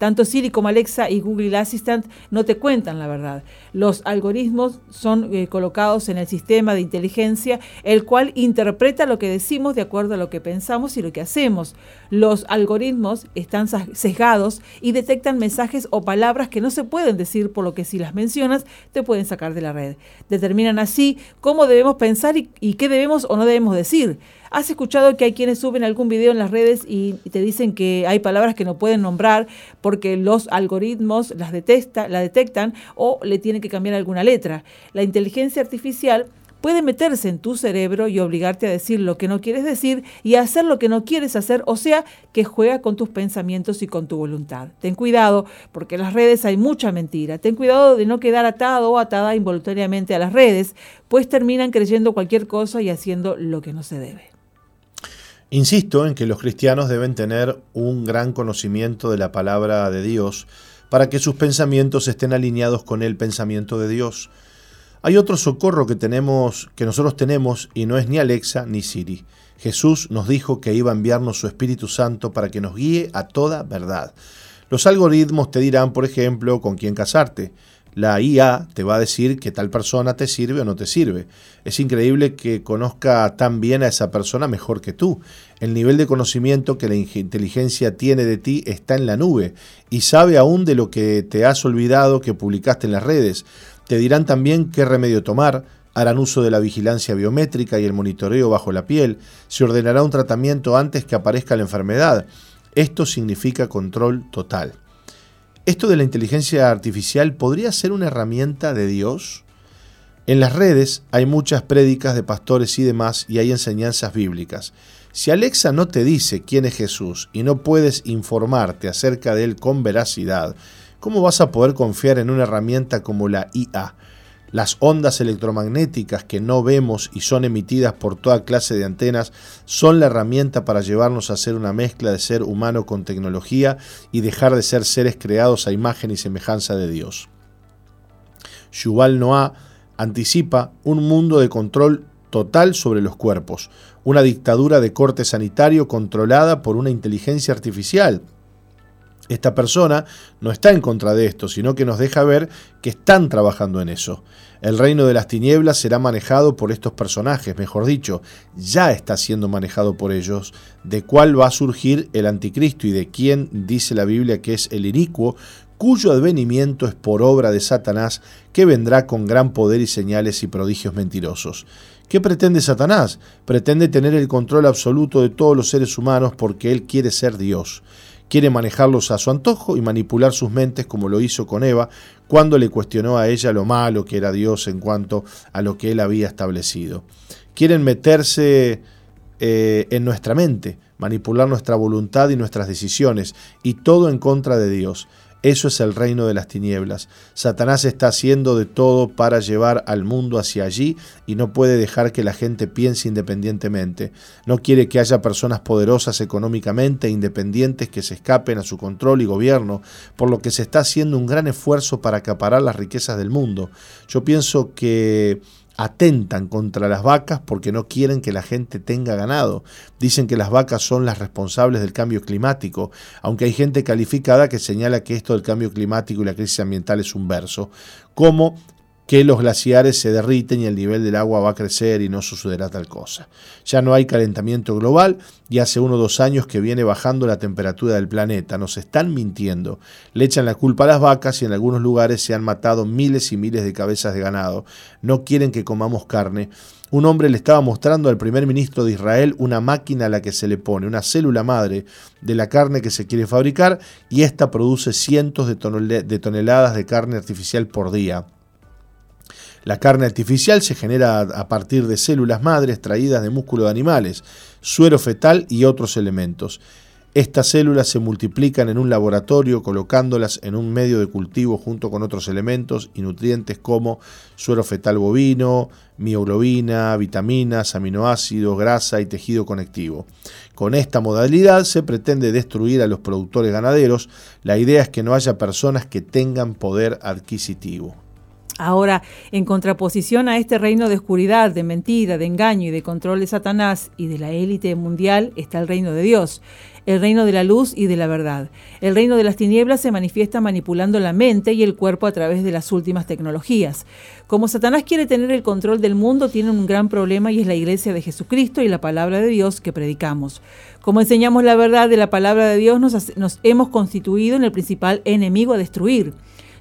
Tanto Siri como Alexa y Google Assistant no te cuentan la verdad. Los algoritmos son eh, colocados en el sistema de inteligencia, el cual interpreta lo que decimos de acuerdo a lo que pensamos y lo que hacemos. Los algoritmos están sesgados y detectan mensajes o palabras que no se pueden decir, por lo que si las mencionas te pueden sacar de la red. Determinan así cómo debemos pensar y qué debemos o no debemos decir. ¿Has escuchado que hay quienes suben algún video en las redes y, te dicen que hay palabras que no pueden nombrar porque los algoritmos las la detectan o le tienen que cambiar alguna letra? La inteligencia artificial puede meterse en tu cerebro y obligarte a decir lo que no quieres decir y a hacer lo que no quieres hacer, o sea, que juega con tus pensamientos y con tu voluntad. Ten cuidado, porque en las redes hay mucha mentira. Ten cuidado de no quedar atado o atada involuntariamente a las redes, pues terminan creyendo cualquier cosa y haciendo lo que no se debe. Insisto en que los cristianos deben tener un gran conocimiento de la palabra de Dios para que sus pensamientos estén alineados con el pensamiento de Dios. Hay otro socorro que tenemos que nosotros tenemos y no es ni Alexa ni Siri. Jesús nos dijo que iba a enviarnos su Espíritu Santo para que nos guíe a toda verdad. Los algoritmos te dirán, por ejemplo, con quién casarte la IA te va a decir que tal persona te sirve o no te sirve. Es increíble que conozca tan bien a esa persona mejor que tú. El nivel de conocimiento que la inteligencia tiene de ti está en la nube y sabe aún de lo que te has olvidado que publicaste en las redes. Te dirán también qué remedio tomar, harán uso de la vigilancia biométrica y el monitoreo bajo la piel, se ordenará un tratamiento antes que aparezca la enfermedad. Esto significa control total. ¿Esto de la inteligencia artificial podría ser una herramienta de Dios? En las redes hay muchas prédicas de pastores y demás y hay enseñanzas bíblicas. Si Alexa no te dice quién es Jesús y no puedes informarte acerca de él con veracidad, ¿cómo vas a poder confiar en una herramienta como la IA? Las ondas electromagnéticas que no vemos y son emitidas por toda clase de antenas son la herramienta para llevarnos a hacer una mezcla de ser humano con tecnología y dejar de ser seres creados a imagen y semejanza de Dios. Yuval Noah anticipa un mundo de control total sobre los cuerpos, una dictadura de corte sanitario controlada por una inteligencia artificial esta persona no está en contra de esto, sino que nos deja ver que están trabajando en eso. El reino de las tinieblas será manejado por estos personajes, mejor dicho, ya está siendo manejado por ellos, de cuál va a surgir el anticristo y de quién dice la Biblia que es el inicuo, cuyo advenimiento es por obra de Satanás, que vendrá con gran poder y señales y prodigios mentirosos. ¿Qué pretende Satanás? Pretende tener el control absoluto de todos los seres humanos porque él quiere ser Dios. Quiere manejarlos a su antojo y manipular sus mentes como lo hizo con Eva cuando le cuestionó a ella lo malo que era Dios en cuanto a lo que él había establecido. Quieren meterse eh, en nuestra mente, manipular nuestra voluntad y nuestras decisiones, y todo en contra de Dios. Eso es el reino de las tinieblas. Satanás está haciendo de todo para llevar al mundo hacia allí y no puede dejar que la gente piense independientemente. No quiere que haya personas poderosas económicamente e independientes que se escapen a su control y gobierno, por lo que se está haciendo un gran esfuerzo para acaparar las riquezas del mundo. Yo pienso que atentan contra las vacas porque no quieren que la gente tenga ganado. Dicen que las vacas son las responsables del cambio climático, aunque hay gente calificada que señala que esto del cambio climático y la crisis ambiental es un verso, como que los glaciares se derriten y el nivel del agua va a crecer y no sucederá tal cosa. Ya no hay calentamiento global y hace uno o dos años que viene bajando la temperatura del planeta. Nos están mintiendo. Le echan la culpa a las vacas y en algunos lugares se han matado miles y miles de cabezas de ganado. No quieren que comamos carne. Un hombre le estaba mostrando al primer ministro de Israel una máquina a la que se le pone una célula madre de la carne que se quiere fabricar y esta produce cientos de toneladas de carne artificial por día. La carne artificial se genera a partir de células madres traídas de músculo de animales, suero fetal y otros elementos. Estas células se multiplican en un laboratorio colocándolas en un medio de cultivo junto con otros elementos y nutrientes como suero fetal bovino, mioglobina, vitaminas, aminoácidos, grasa y tejido conectivo. Con esta modalidad se pretende destruir a los productores ganaderos. La idea es que no haya personas que tengan poder adquisitivo. Ahora, en contraposición a este reino de oscuridad, de mentira, de engaño y de control de Satanás y de la élite mundial está el reino de Dios, el reino de la luz y de la verdad. El reino de las tinieblas se manifiesta manipulando la mente y el cuerpo a través de las últimas tecnologías. Como Satanás quiere tener el control del mundo, tiene un gran problema y es la iglesia de Jesucristo y la palabra de Dios que predicamos. Como enseñamos la verdad de la palabra de Dios, nos, hemos constituido en el principal enemigo a destruir.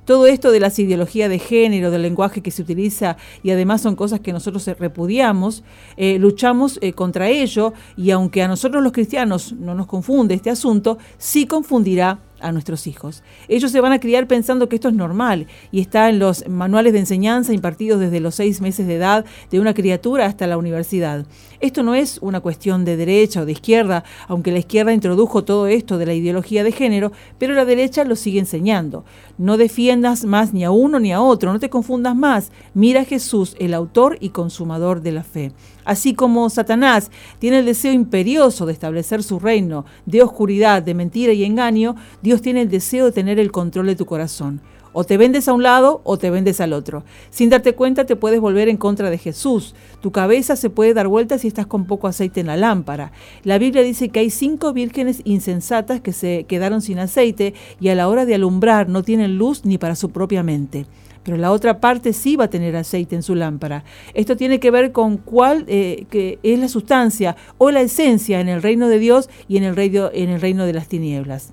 Todo esto de las ideologías de género, del lenguaje que se utiliza y además son cosas que nosotros repudiamos, eh, luchamos eh, contra ello y aunque a nosotros los cristianos no nos confunde este asunto, sí confundirá a nuestros hijos. Ellos se van a criar pensando que esto es normal y está en los manuales de enseñanza impartidos desde los seis meses de edad de una criatura hasta la universidad. Esto no es una cuestión de derecha o de izquierda, aunque la izquierda introdujo todo esto de la ideología de género, pero la derecha lo sigue enseñando. No defiendas más ni a uno ni a otro, no te confundas más. Mira a Jesús, el autor y consumador de la fe. Así como Satanás tiene el deseo imperioso de establecer su reino de oscuridad, de mentira y engaño, Dios tiene el deseo de tener el control de tu corazón. O te vendes a un lado o te vendes al otro. Sin darte cuenta te puedes volver en contra de Jesús. Tu cabeza se puede dar vuelta si estás con poco aceite en la lámpara. La Biblia dice que hay cinco vírgenes insensatas que se quedaron sin aceite y a la hora de alumbrar no tienen luz ni para su propia mente pero la otra parte sí va a tener aceite en su lámpara. Esto tiene que ver con cuál eh, que es la sustancia o la esencia en el reino de Dios y en el reino, en el reino de las tinieblas.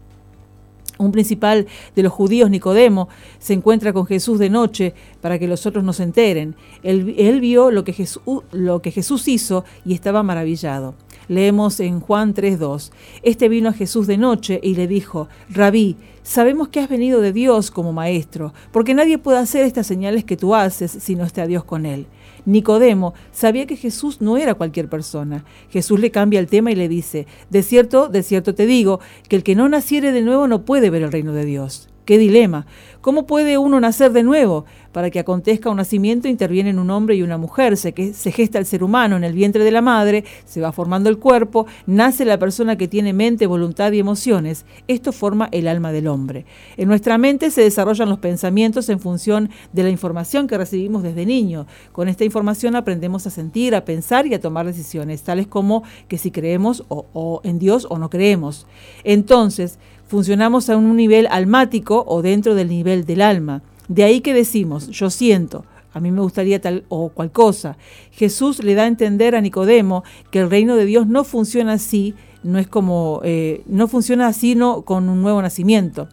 Un principal de los judíos, Nicodemo, se encuentra con Jesús de noche para que los otros no se enteren. Él, él vio lo que, Jesús, lo que Jesús hizo y estaba maravillado. Leemos en Juan 3.2. Este vino a Jesús de noche y le dijo, Rabí, sabemos que has venido de Dios como maestro, porque nadie puede hacer estas señales que tú haces si no esté a Dios con él. Nicodemo sabía que Jesús no era cualquier persona. Jesús le cambia el tema y le dice, de cierto, de cierto te digo, que el que no naciere de nuevo no puede ver el reino de Dios. Qué dilema. ¿Cómo puede uno nacer de nuevo? Para que acontezca un nacimiento intervienen un hombre y una mujer, se, gesta el ser humano en el vientre de la madre, se va formando el cuerpo, nace la persona que tiene mente, voluntad y emociones. Esto forma el alma del hombre. En nuestra mente se desarrollan los pensamientos en función de la información que recibimos desde niño. Con esta información aprendemos a sentir, a pensar y a tomar decisiones, tales como que si creemos o, o en Dios o no creemos. Entonces, funcionamos a un nivel almático o dentro del nivel del alma. De ahí que decimos, yo siento, a mí me gustaría tal o cual cosa. Jesús le da a entender a Nicodemo que el reino de Dios no funciona así, no es como, eh, no funciona así no, con un nuevo nacimiento.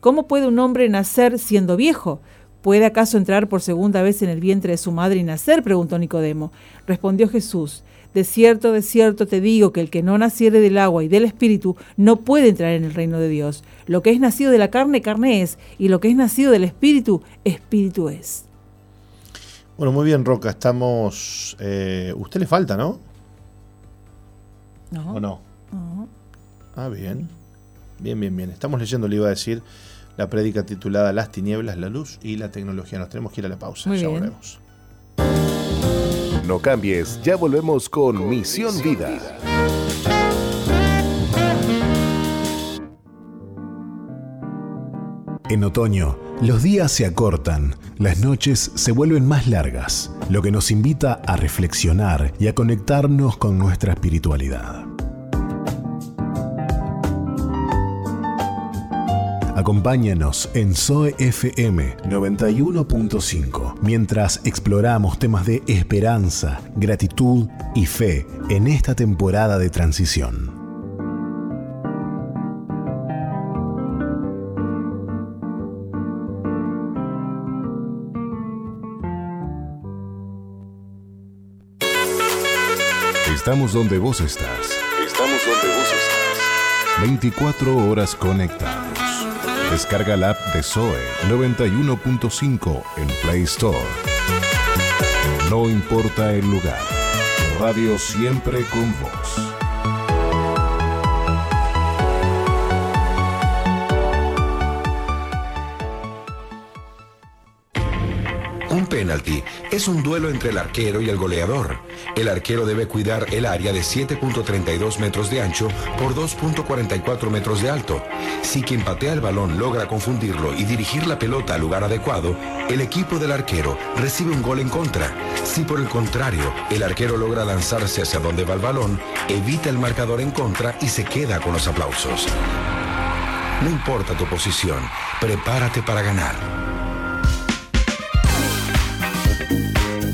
¿Cómo puede un hombre nacer siendo viejo? ¿Puede acaso entrar por segunda vez en el vientre de su madre y nacer? preguntó Nicodemo. Respondió Jesús, de cierto, de cierto te digo que el que no naciere del agua y del espíritu no puede entrar en el reino de Dios. Lo que es nacido de la carne, carne es, y lo que es nacido del espíritu, espíritu es. Bueno, muy bien, Roca, estamos... Eh, usted le falta, ¿no? No. ¿O no? Ah, bien. Bien, bien, bien. Estamos leyendo, le iba a decir, la prédica titulada Las tinieblas, la luz y la tecnología. Nos tenemos que ir a la pausa. Muy ya bien. volvemos. No cambies, ya volvemos con Misión Vida. En otoño, los días se acortan, las noches se vuelven más largas, lo que nos invita a reflexionar y a conectarnos con nuestra espiritualidad. Acompáñanos en Zoe FM 91.5 mientras exploramos temas de esperanza, gratitud y fe en esta temporada de transición. Estamos donde vos estás. Estamos donde vos estás. 24 horas conectados. Descarga la app de Zoe 91.5 en Play Store. No importa el lugar. Radio siempre con vos. Penalti es un duelo entre el arquero y el goleador. El arquero debe cuidar el área de 7.32 metros de ancho por 2.44 metros de alto. Si quien patea el balón logra confundirlo y dirigir la pelota al lugar adecuado, el equipo del arquero recibe un gol en contra. Si por el contrario el arquero logra lanzarse hacia donde va el balón, evita el marcador en contra y se queda con los aplausos. No importa tu posición, prepárate para ganar.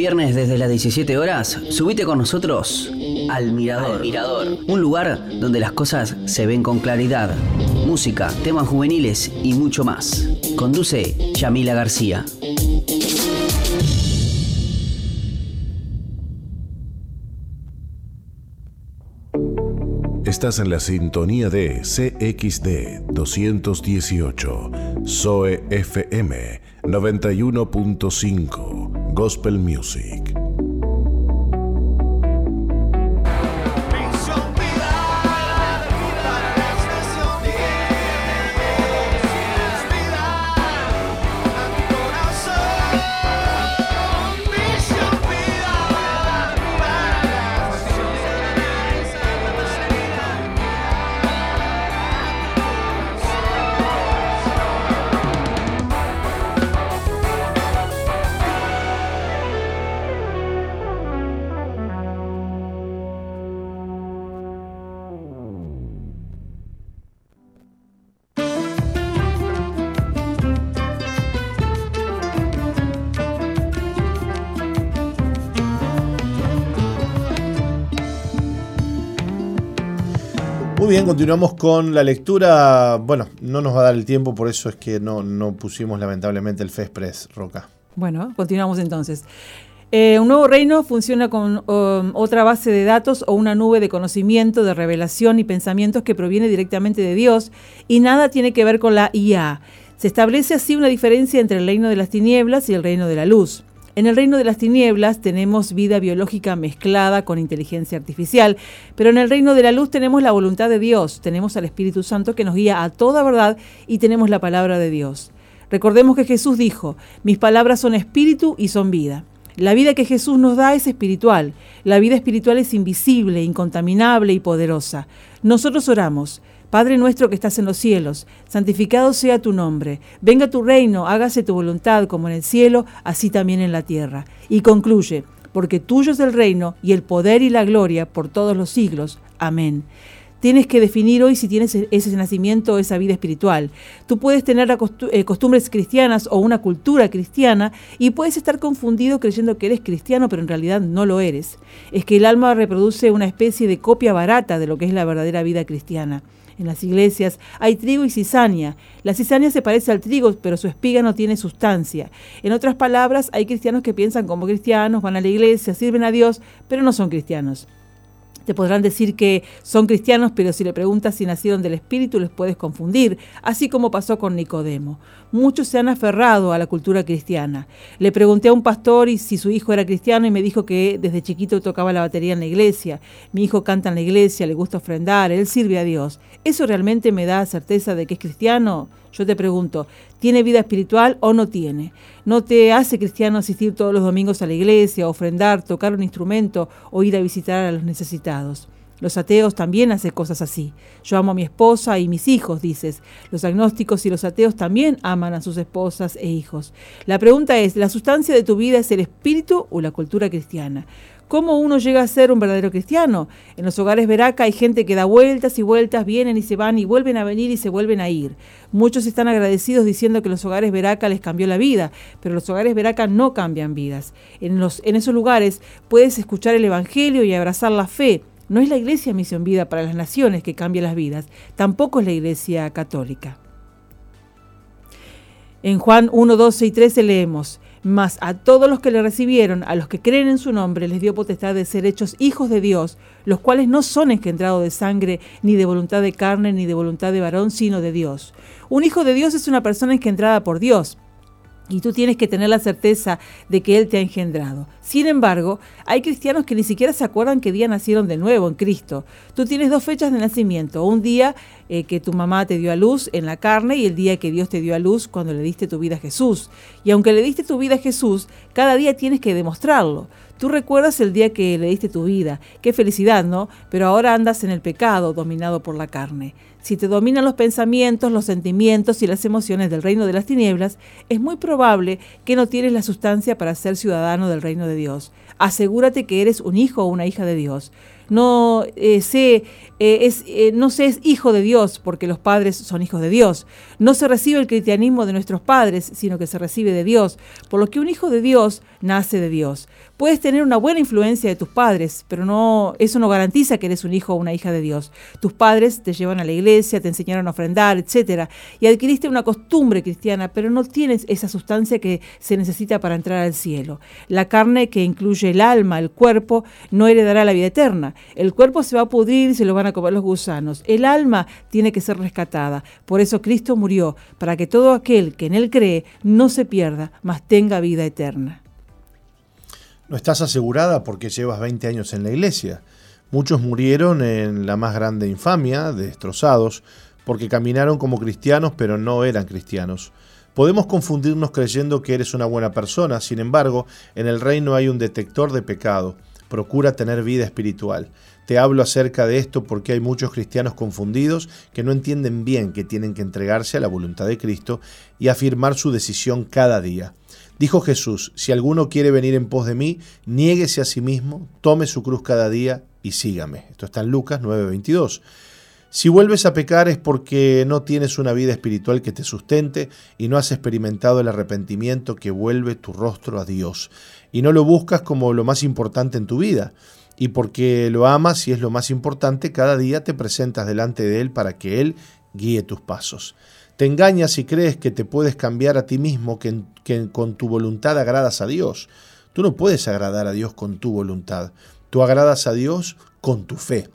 viernes desde las 17 horas, subite con nosotros al Mirador. Mirador. Un lugar donde las cosas se ven con claridad. Música, temas juveniles y mucho más. Conduce Yamila García. Estás en la sintonía de CXD 218, SOE FM 91.5, Gospel Music. Continuamos con la lectura. Bueno, no nos va a dar el tiempo, por eso es que no, no pusimos lamentablemente el Fespres, Roca. Bueno, continuamos entonces. Eh, un nuevo reino funciona con um, otra base de datos o una nube de conocimiento, de revelación y pensamientos que proviene directamente de Dios y nada tiene que ver con la IA. Se establece así una diferencia entre el reino de las tinieblas y el reino de la luz. En el reino de las tinieblas tenemos vida biológica mezclada con inteligencia artificial, pero en el reino de la luz tenemos la voluntad de Dios, tenemos al Espíritu Santo que nos guía a toda verdad y tenemos la palabra de Dios. Recordemos que Jesús dijo, mis palabras son espíritu y son vida. La vida que Jesús nos da es espiritual. La vida espiritual es invisible, incontaminable y poderosa. Nosotros oramos, Padre nuestro que estás en los cielos, santificado sea tu nombre, venga tu reino, hágase tu voluntad como en el cielo, así también en la tierra. Y concluye, porque tuyo es el reino y el poder y la gloria por todos los siglos. Amén. Tienes que definir hoy si tienes ese nacimiento o esa vida espiritual. Tú puedes tener eh, costumbres cristianas o una cultura cristiana y puedes estar confundido creyendo que eres cristiano, pero en realidad no lo eres. Es que el alma reproduce una especie de copia barata de lo que es la verdadera vida cristiana. En las iglesias hay trigo y cizaña. La cizaña se parece al trigo, pero su espiga no tiene sustancia. En otras palabras, hay cristianos que piensan como cristianos, van a la iglesia, sirven a Dios, pero no son cristianos. Te podrán decir que son cristianos, pero si le preguntas si nacieron del Espíritu les puedes confundir, así como pasó con Nicodemo. Muchos se han aferrado a la cultura cristiana. Le pregunté a un pastor y si su hijo era cristiano y me dijo que desde chiquito tocaba la batería en la iglesia. Mi hijo canta en la iglesia, le gusta ofrendar, él sirve a Dios. ¿Eso realmente me da certeza de que es cristiano? Yo te pregunto, ¿tiene vida espiritual o no tiene? ¿No te hace cristiano asistir todos los domingos a la iglesia, ofrendar, tocar un instrumento o ir a visitar a los necesitados? Los ateos también hacen cosas así. Yo amo a mi esposa y mis hijos, dices. Los agnósticos y los ateos también aman a sus esposas e hijos. La pregunta es, ¿la sustancia de tu vida es el espíritu o la cultura cristiana? ¿Cómo uno llega a ser un verdadero cristiano? En los hogares Veraca hay gente que da vueltas y vueltas, vienen y se van y vuelven a venir y se vuelven a ir. Muchos están agradecidos diciendo que los hogares Veraca les cambió la vida, pero los hogares Veraca no cambian vidas. En, los, en esos lugares puedes escuchar el Evangelio y abrazar la fe. No es la iglesia Misión Vida para las Naciones que cambia las vidas, tampoco es la iglesia católica. En Juan 1, 12 y 13 leemos, mas a todos los que le recibieron, a los que creen en su nombre, les dio potestad de ser hechos hijos de Dios, los cuales no son engendrados de sangre, ni de voluntad de carne, ni de voluntad de varón, sino de Dios. Un hijo de Dios es una persona engendrada por Dios. Y tú tienes que tener la certeza de que Él te ha engendrado. Sin embargo, hay cristianos que ni siquiera se acuerdan qué día nacieron de nuevo en Cristo. Tú tienes dos fechas de nacimiento, un día eh, que tu mamá te dio a luz en la carne y el día que Dios te dio a luz cuando le diste tu vida a Jesús. Y aunque le diste tu vida a Jesús, cada día tienes que demostrarlo. Tú recuerdas el día que le diste tu vida. Qué felicidad, ¿no? Pero ahora andas en el pecado, dominado por la carne. Si te dominan los pensamientos, los sentimientos y las emociones del reino de las tinieblas, es muy probable que no tienes la sustancia para ser ciudadano del reino de Dios. Asegúrate que eres un hijo o una hija de Dios. no eh, se eh, eh, no se es hijo de Dios porque los padres son hijos de Dios. No se recibe el cristianismo de nuestros padres, sino que se recibe de Dios, por lo que un hijo de Dios nace de Dios. Puedes tener una buena influencia de tus padres, pero no, eso no garantiza que eres un hijo o una hija de Dios. Tus padres te llevan a la iglesia, te enseñaron a ofrendar, etc. Y adquiriste una costumbre cristiana, pero no tienes esa sustancia que se necesita para entrar al cielo. La carne que incluye el alma, el cuerpo, no heredará la vida eterna. El cuerpo se va a pudrir y se lo van a comer los gusanos. El alma tiene que ser rescatada. Por eso Cristo murió, para que todo aquel que en Él cree no se pierda, mas tenga vida eterna. No estás asegurada porque llevas 20 años en la iglesia. Muchos murieron en la más grande infamia, destrozados, porque caminaron como cristianos pero no eran cristianos. Podemos confundirnos creyendo que eres una buena persona, sin embargo, en el reino hay un detector de pecado. Procura tener vida espiritual. Te hablo acerca de esto porque hay muchos cristianos confundidos que no entienden bien que tienen que entregarse a la voluntad de Cristo y afirmar su decisión cada día. Dijo Jesús, si alguno quiere venir en pos de mí, niéguese a sí mismo, tome su cruz cada día y sígame. Esto está en Lucas 9:22. Si vuelves a pecar es porque no tienes una vida espiritual que te sustente y no has experimentado el arrepentimiento que vuelve tu rostro a Dios. Y no lo buscas como lo más importante en tu vida. Y porque lo amas y es lo más importante, cada día te presentas delante de Él para que Él guíe tus pasos. Te engañas y crees que te puedes cambiar a ti mismo, que, que con tu voluntad agradas a Dios. Tú no puedes agradar a Dios con tu voluntad. Tú agradas a Dios con tu fe.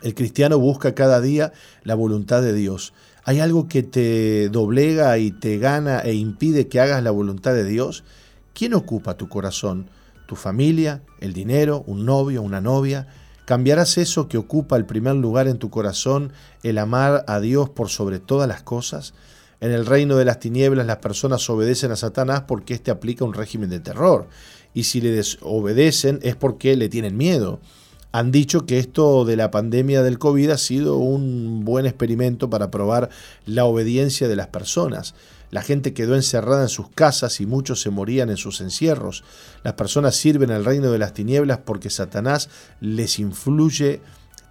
El cristiano busca cada día la voluntad de Dios. ¿Hay algo que te doblega y te gana e impide que hagas la voluntad de Dios? ¿Quién ocupa tu corazón? ¿Tu familia? ¿El dinero? ¿Un novio? ¿Una novia? ¿Cambiarás eso que ocupa el primer lugar en tu corazón, el amar a Dios por sobre todas las cosas? En el reino de las tinieblas las personas obedecen a Satanás porque éste aplica un régimen de terror. Y si le desobedecen es porque le tienen miedo han dicho que esto de la pandemia del COVID ha sido un buen experimento para probar la obediencia de las personas. La gente quedó encerrada en sus casas y muchos se morían en sus encierros. Las personas sirven al reino de las tinieblas porque Satanás les influye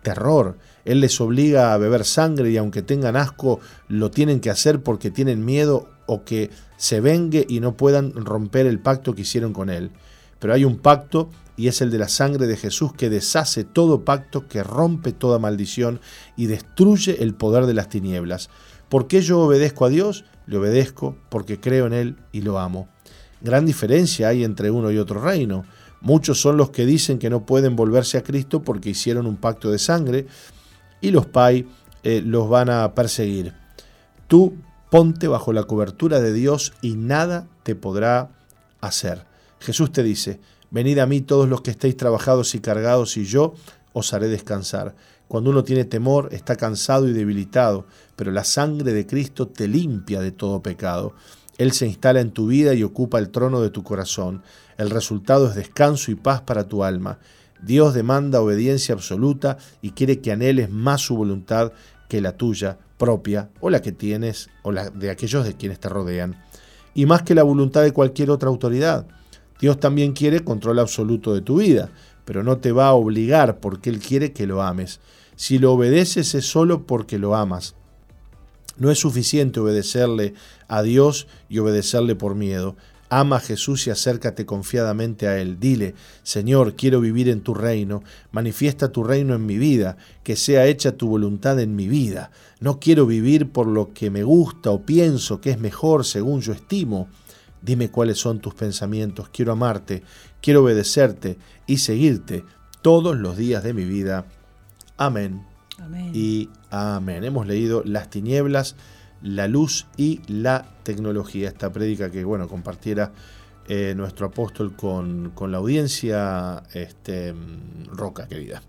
terror. Él les obliga a beber sangre y aunque tengan asco, lo tienen que hacer porque tienen miedo o que se vengue y no puedan romper el pacto que hicieron con él. Pero hay un pacto y es el de la sangre de Jesús que deshace todo pacto, que rompe toda maldición y destruye el poder de las tinieblas. ¿Por qué yo obedezco a Dios? Le obedezco porque creo en Él y lo amo. Gran diferencia hay entre uno y otro reino. Muchos son los que dicen que no pueden volverse a Cristo porque hicieron un pacto de sangre y los PAI eh, los van a perseguir. Tú ponte bajo la cobertura de Dios y nada te podrá hacer. Jesús te dice, Venid a mí todos los que estéis trabajados y cargados, y yo os haré descansar. Cuando uno tiene temor, está cansado y debilitado, pero la sangre de Cristo te limpia de todo pecado. Él se instala en tu vida y ocupa el trono de tu corazón. El resultado es descanso y paz para tu alma. Dios demanda obediencia absoluta y quiere que anheles más su voluntad que la tuya propia o la que tienes o la de aquellos de quienes te rodean. Y más que la voluntad de cualquier otra autoridad. Dios también quiere control absoluto de tu vida, pero no te va a obligar porque Él quiere que lo ames. Si lo obedeces es solo porque lo amas. No es suficiente obedecerle a Dios y obedecerle por miedo. Ama a Jesús y acércate confiadamente a Él. Dile, Señor, quiero vivir en tu reino, manifiesta tu reino en mi vida, que sea hecha tu voluntad en mi vida. No quiero vivir por lo que me gusta o pienso que es mejor según yo estimo. Dime cuáles son tus pensamientos. Quiero amarte, quiero obedecerte y seguirte todos los días de mi vida. Amén. Y amén. Hemos leído Las tinieblas, la luz y la tecnología. Esta prédica que, bueno, compartiera eh, nuestro apóstol con, la audiencia, este, Roca, querida.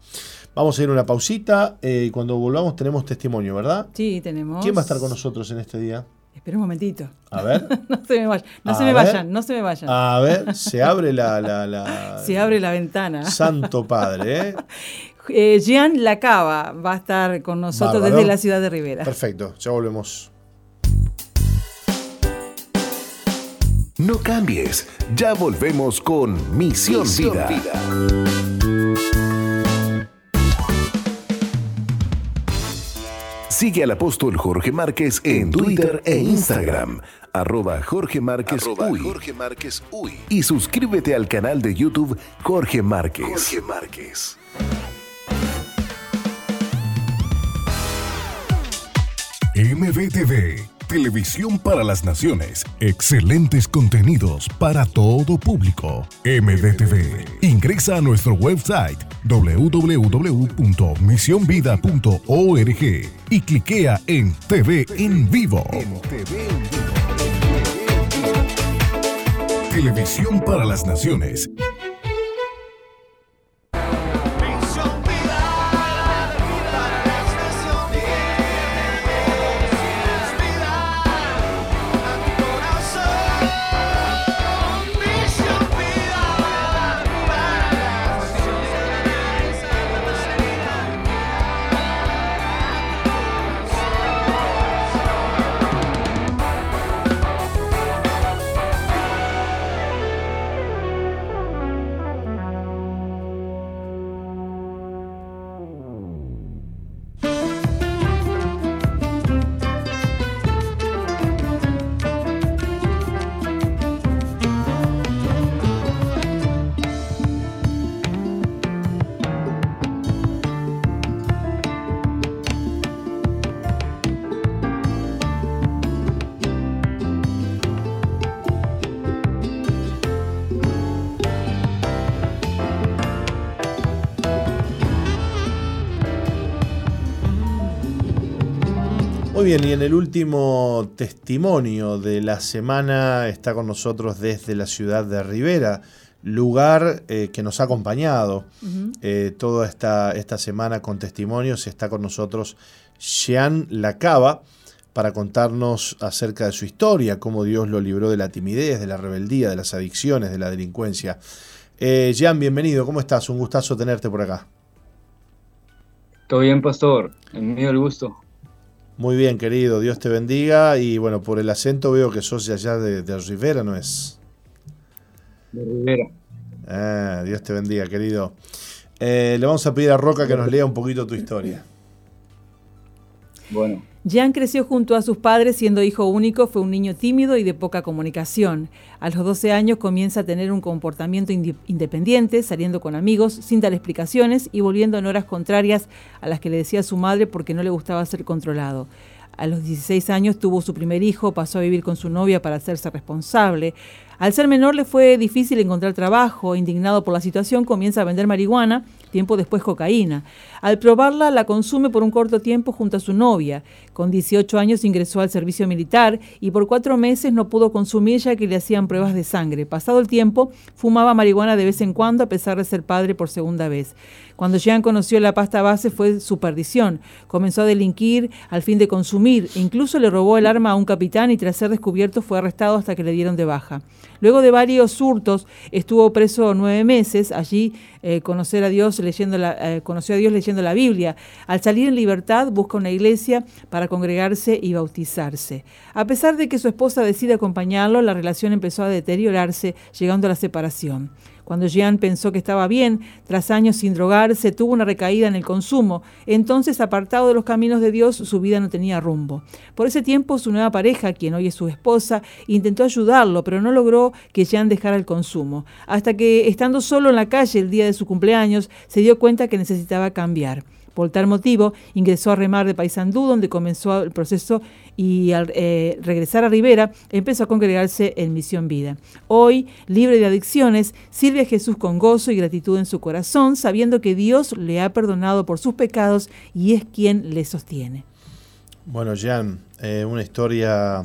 Vamos a ir a una pausita eh, y cuando volvamos tenemos testimonio, ¿verdad? Sí, tenemos. ¿Quién va a estar con nosotros en este día? Espera un momentito. A ver. [LAUGHS] no se me vayan, no se me vayan, no se me vayan. A ver, se abre la, la, [LAUGHS] se abre la ventana. Santo Padre, ¿eh? [LAUGHS] Eh, Jean Lacaba va a estar con nosotros desde la ciudad de Rivera. Perfecto, ya volvemos. No cambies, ya volvemos con Misión, Vida. Sigue al apóstol Jorge Márquez en Twitter e, e Instagram, arroba Jorge Márquez Uy. Y suscríbete al canal de YouTube Jorge Márquez. Jorge Márquez. MBTV, Televisión para las Naciones. Excelentes contenidos para todo público. MBTV. Ingresa a nuestro website www.misionvida.org y cliquea en TV en vivo. Televisión para las Naciones. Bien, y en el último testimonio de la semana está con nosotros desde la ciudad de Rivera, lugar eh, que nos ha acompañado eh, toda esta, esta semana con testimonios. Está con nosotros Jean Lacaba para contarnos acerca de su historia, cómo Dios lo libró de la timidez, de la rebeldía, de las adicciones, de la delincuencia. Eh, Jean, bienvenido, ¿cómo estás? Un gustazo tenerte por acá. Todo bien, pastor. En mío el gusto. Muy bien, querido, Dios te bendiga. Y bueno, por el acento veo que sos de allá de, Rivera, ¿no es? De Rivera. Ah, Dios te bendiga, querido. Eh, le vamos a pedir a Roca que nos lea un poquito tu historia. Bueno. Jean creció junto a sus padres siendo hijo único, fue un niño tímido y de poca comunicación. A los 12 años comienza a tener un comportamiento independiente, saliendo con amigos, sin dar explicaciones y volviendo en horas contrarias a las que le decía su madre porque no le gustaba ser controlado. A los 16 años tuvo su primer hijo, pasó a vivir con su novia para hacerse responsable. Al ser menor le fue difícil encontrar trabajo, indignado por la situación comienza a vender marihuana, tiempo después cocaína. Al probarla la consume por un corto tiempo junto a su novia. Con 18 años ingresó al servicio militar y por cuatro meses no pudo consumir ya que le hacían pruebas de sangre. Pasado el tiempo, fumaba marihuana de vez en cuando a pesar de ser padre por segunda vez. Cuando Jean conoció la pasta base fue su perdición. Comenzó a delinquir al fin de consumir. incluso le robó el arma a un capitán y tras ser descubierto fue arrestado hasta que le dieron de baja. Luego de varios hurtos estuvo preso nueve meses. Allí eh, conocer a Dios leyendo la, eh, conoció a Dios leyendo la Biblia. Al salir en libertad busca una iglesia para congregarse y bautizarse. A pesar de que su esposa decide acompañarlo, la relación empezó a deteriorarse, llegando a la separación. Cuando Jean pensó que estaba bien, tras años sin drogarse, tuvo una recaída en el consumo. Entonces, apartado de los caminos de Dios, su vida no tenía rumbo. Por ese tiempo, su nueva pareja, quien hoy es su esposa, intentó ayudarlo, pero no logró que Jean dejara el consumo. Hasta que, estando solo en la calle el día de su cumpleaños, se dio cuenta que necesitaba cambiar. Por tal motivo, ingresó a Remar de Paysandú, donde comenzó el proceso y al eh, regresar a Rivera empezó a congregarse en Misión Vida. Hoy, libre de adicciones, sirve a Jesús con gozo y gratitud en su corazón, sabiendo que Dios le ha perdonado por sus pecados y es quien le sostiene. Bueno, Jean, eh, una historia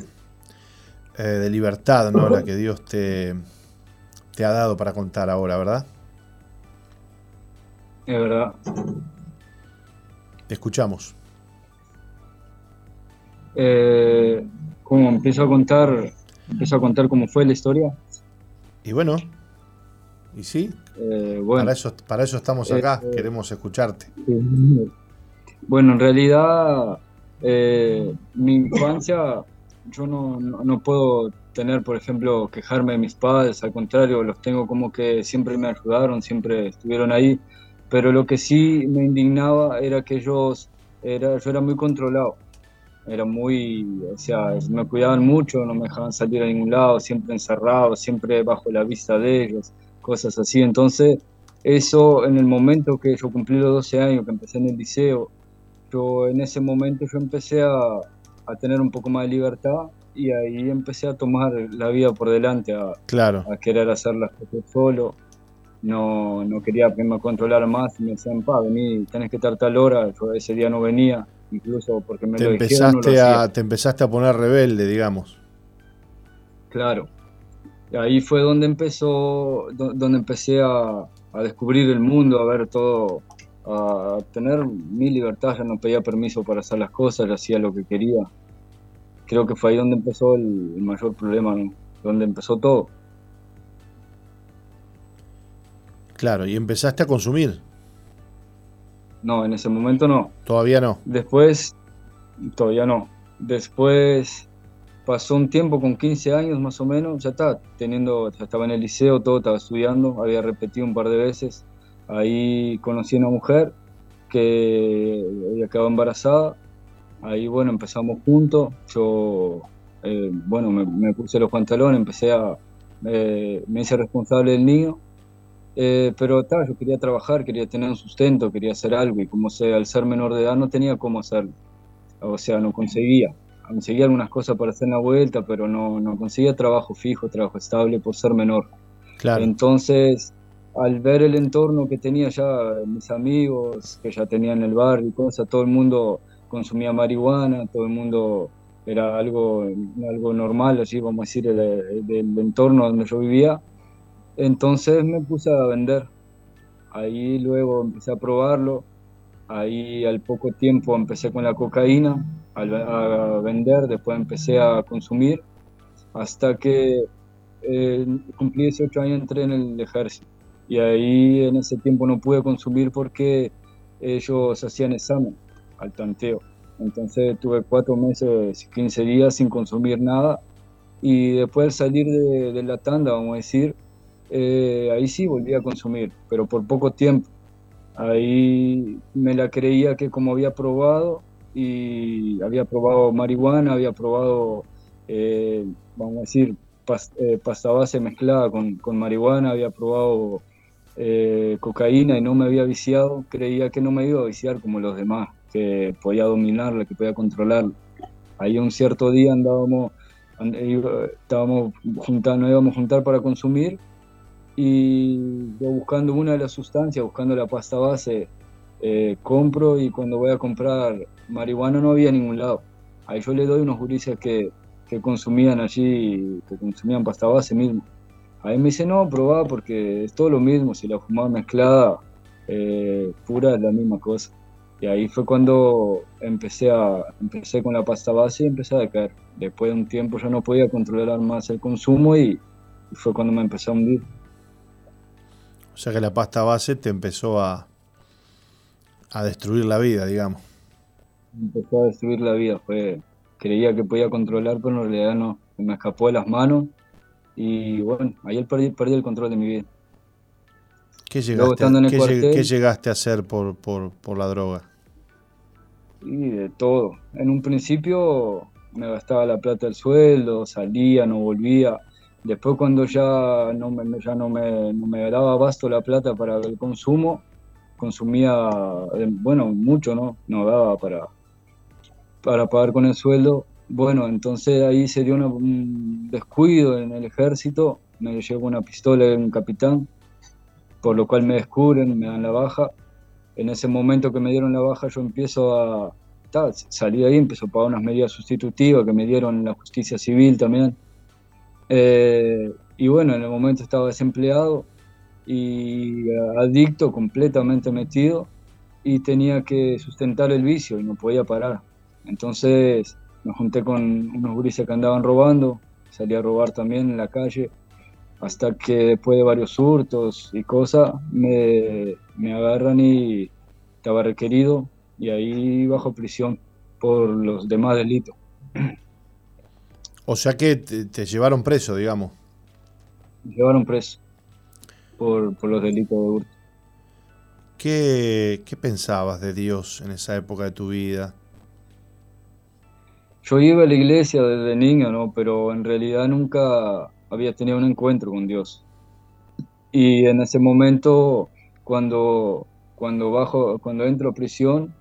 eh, de libertad, ¿no? La que Dios te, te ha dado para contar ahora, ¿verdad? Es verdad. Te escuchamos. Eh, ¿Cómo empiezo a contar? Empiezo a contar cómo fue la historia. Y bueno, y sí, eh, bueno, para, eso, para eso estamos acá, eh, queremos escucharte. Bueno, en realidad, eh, mi infancia, yo no, no, puedo tener, por ejemplo, quejarme de mis padres, al contrario, los tengo como que siempre me ayudaron, siempre estuvieron ahí pero lo que sí me indignaba era que ellos, era, yo era muy controlado. Era muy, o sea, me cuidaban mucho, no me dejaban salir a ningún lado, siempre encerrado, siempre bajo la vista de ellos, cosas así. Entonces, eso en el momento que yo cumplí los 12 años, que empecé en el liceo, yo en ese momento yo empecé a, a tener un poco más de libertad y ahí empecé a tomar la vida por delante, a, Claro. a querer hacer las cosas solo. No, no quería que me controlara más y me decían, pa, vení, tenés que estar tal hora. Yo ese día no venía, incluso porque me Te lo dijeron, no lo empezaste, hacía. a, te empezaste a poner rebelde, digamos. Claro. Y ahí fue donde empezó, do- donde empecé a, a descubrir el mundo, a ver todo, a tener mi libertad, ya no pedía permiso para hacer las cosas, ya hacía lo que quería. Creo que fue ahí donde empezó el, el mayor problema, ¿no? Donde empezó todo. Claro, y empezaste a consumir. No, en ese momento no. Todavía no. Después, todavía no. Después pasó un tiempo con 15 años más o menos, ya estaba teniendo, ya estaba en el liceo, todo estaba estudiando, había repetido un par de veces. Ahí conocí a una mujer que había quedado embarazada. Ahí, bueno, empezamos juntos. Yo, eh, bueno, me, me puse los pantalones, empecé a, eh, me hice responsable del niño. Eh, pero ta, yo quería trabajar, quería tener un sustento, quería hacer algo y como sé, al ser menor de edad no tenía cómo hacerlo. O sea, no conseguía. Conseguía algunas cosas para hacer la vuelta, pero no, no conseguía trabajo fijo, trabajo estable por ser menor. Claro. Entonces, al ver el entorno que tenía ya, mis amigos que ya tenían el barrio y cosas, todo el mundo consumía marihuana, todo el mundo era algo, algo normal, así vamos a decir, del, del entorno donde yo vivía. Entonces me puse a vender. Ahí luego empecé a probarlo. Ahí al poco tiempo empecé con la cocaína a vender, después empecé a consumir, hasta que eh, cumplí 18 años entré en el ejército. Y ahí en ese tiempo no pude consumir porque ellos hacían examen al tanteo. Entonces tuve cuatro meses, 15 días sin consumir nada. Y después de salir de, de la tanda, vamos a decir, eh, ahí sí volví a consumir, pero por poco tiempo. Ahí me la creía que como había probado, y había probado marihuana, había probado, eh, vamos a decir, eh, pasta base mezclada con, con marihuana, había probado eh, cocaína y no me había viciado, creía que no me iba a viciar como los demás, que podía dominarla, que podía controlarla. Ahí un cierto día andábamos, and- estábamos juntando, nos íbamos a juntar para consumir y yo buscando una de las sustancias, buscando la pasta base, eh, compro y cuando voy a comprar marihuana no había ningún lado. Ahí yo le doy unos gurises que, que consumían allí, que consumían pasta base mismo. Ahí me dice, no, probá porque es todo lo mismo, si la fumaba mezclada, eh, pura es la misma cosa. Y ahí fue cuando empecé, a, empecé con la pasta base y empecé a decaer. Después de un tiempo ya no podía controlar más el consumo y, y fue cuando me empecé a hundir. O sea que la pasta base te empezó a, a destruir la vida, digamos. empezó a destruir la vida. Fue, creía que podía controlar, pero en realidad no. Me escapó de las manos y bueno, ahí perdí, perdí el control de mi vida. ¿Qué Luego, llegaste, a, estando en el qué lleg- cuartel- qué llegaste a hacer por, por, por la droga? Y de todo. En un principio me gastaba la plata del sueldo, salía, no volvía. Después cuando ya no me, ya no me, me daba abasto la plata para el consumo, consumía, eh, bueno, mucho, ¿no? No daba para, para pagar con el sueldo. Bueno, entonces ahí se dio un descuido en el ejército, me llegó una pistola de un capitán, por lo cual me descubren, me dan la baja. En ese momento que me dieron la baja yo empiezo a, ta, salí ahí, empiezo a pagar unas medidas sustitutivas que me dieron la justicia civil también. Eh, y bueno, en el momento estaba desempleado y eh, adicto, completamente metido, y tenía que sustentar el vicio y no podía parar. Entonces me junté con unos gurises que andaban robando, salí a robar también en la calle, hasta que después de varios hurtos y cosas, me, me agarran y estaba requerido y ahí bajo prisión por los demás delitos. [CLEARS THROAT] O sea que te, te llevaron preso, digamos. Me llevaron preso por, por los delitos de hurto. ¿Qué, ¿Qué pensabas de Dios en esa época de tu vida? yo iba a la iglesia desde niño, ¿no? Pero en realidad nunca había tenido un encuentro con Dios. Y en ese momento, cuando, cuando, bajo, cuando entro a prisión,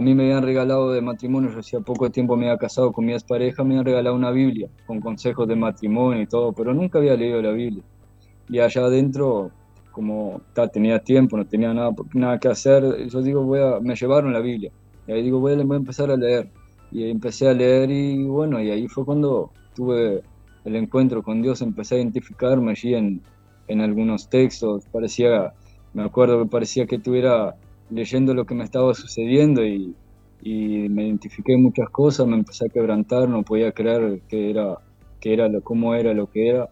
a mí me habían regalado de matrimonio, yo hacía poco tiempo me había casado con mi pareja, me habían regalado una Biblia con consejos de matrimonio y todo, pero nunca había leído la Biblia. Y allá adentro, como tenía tiempo, no tenía nada, nada que hacer, yo digo, voy a, me llevaron la Biblia. Y ahí digo, voy a, voy a empezar a leer. Y empecé a leer y bueno, y ahí fue cuando tuve el encuentro con Dios, empecé a identificarme allí en, en algunos textos, parecía, me acuerdo que parecía que estuviera leyendo lo que me estaba sucediendo y, y, me identifiqué muchas cosas, me empecé a quebrantar, no podía creer que era, que era lo, cómo era lo que era.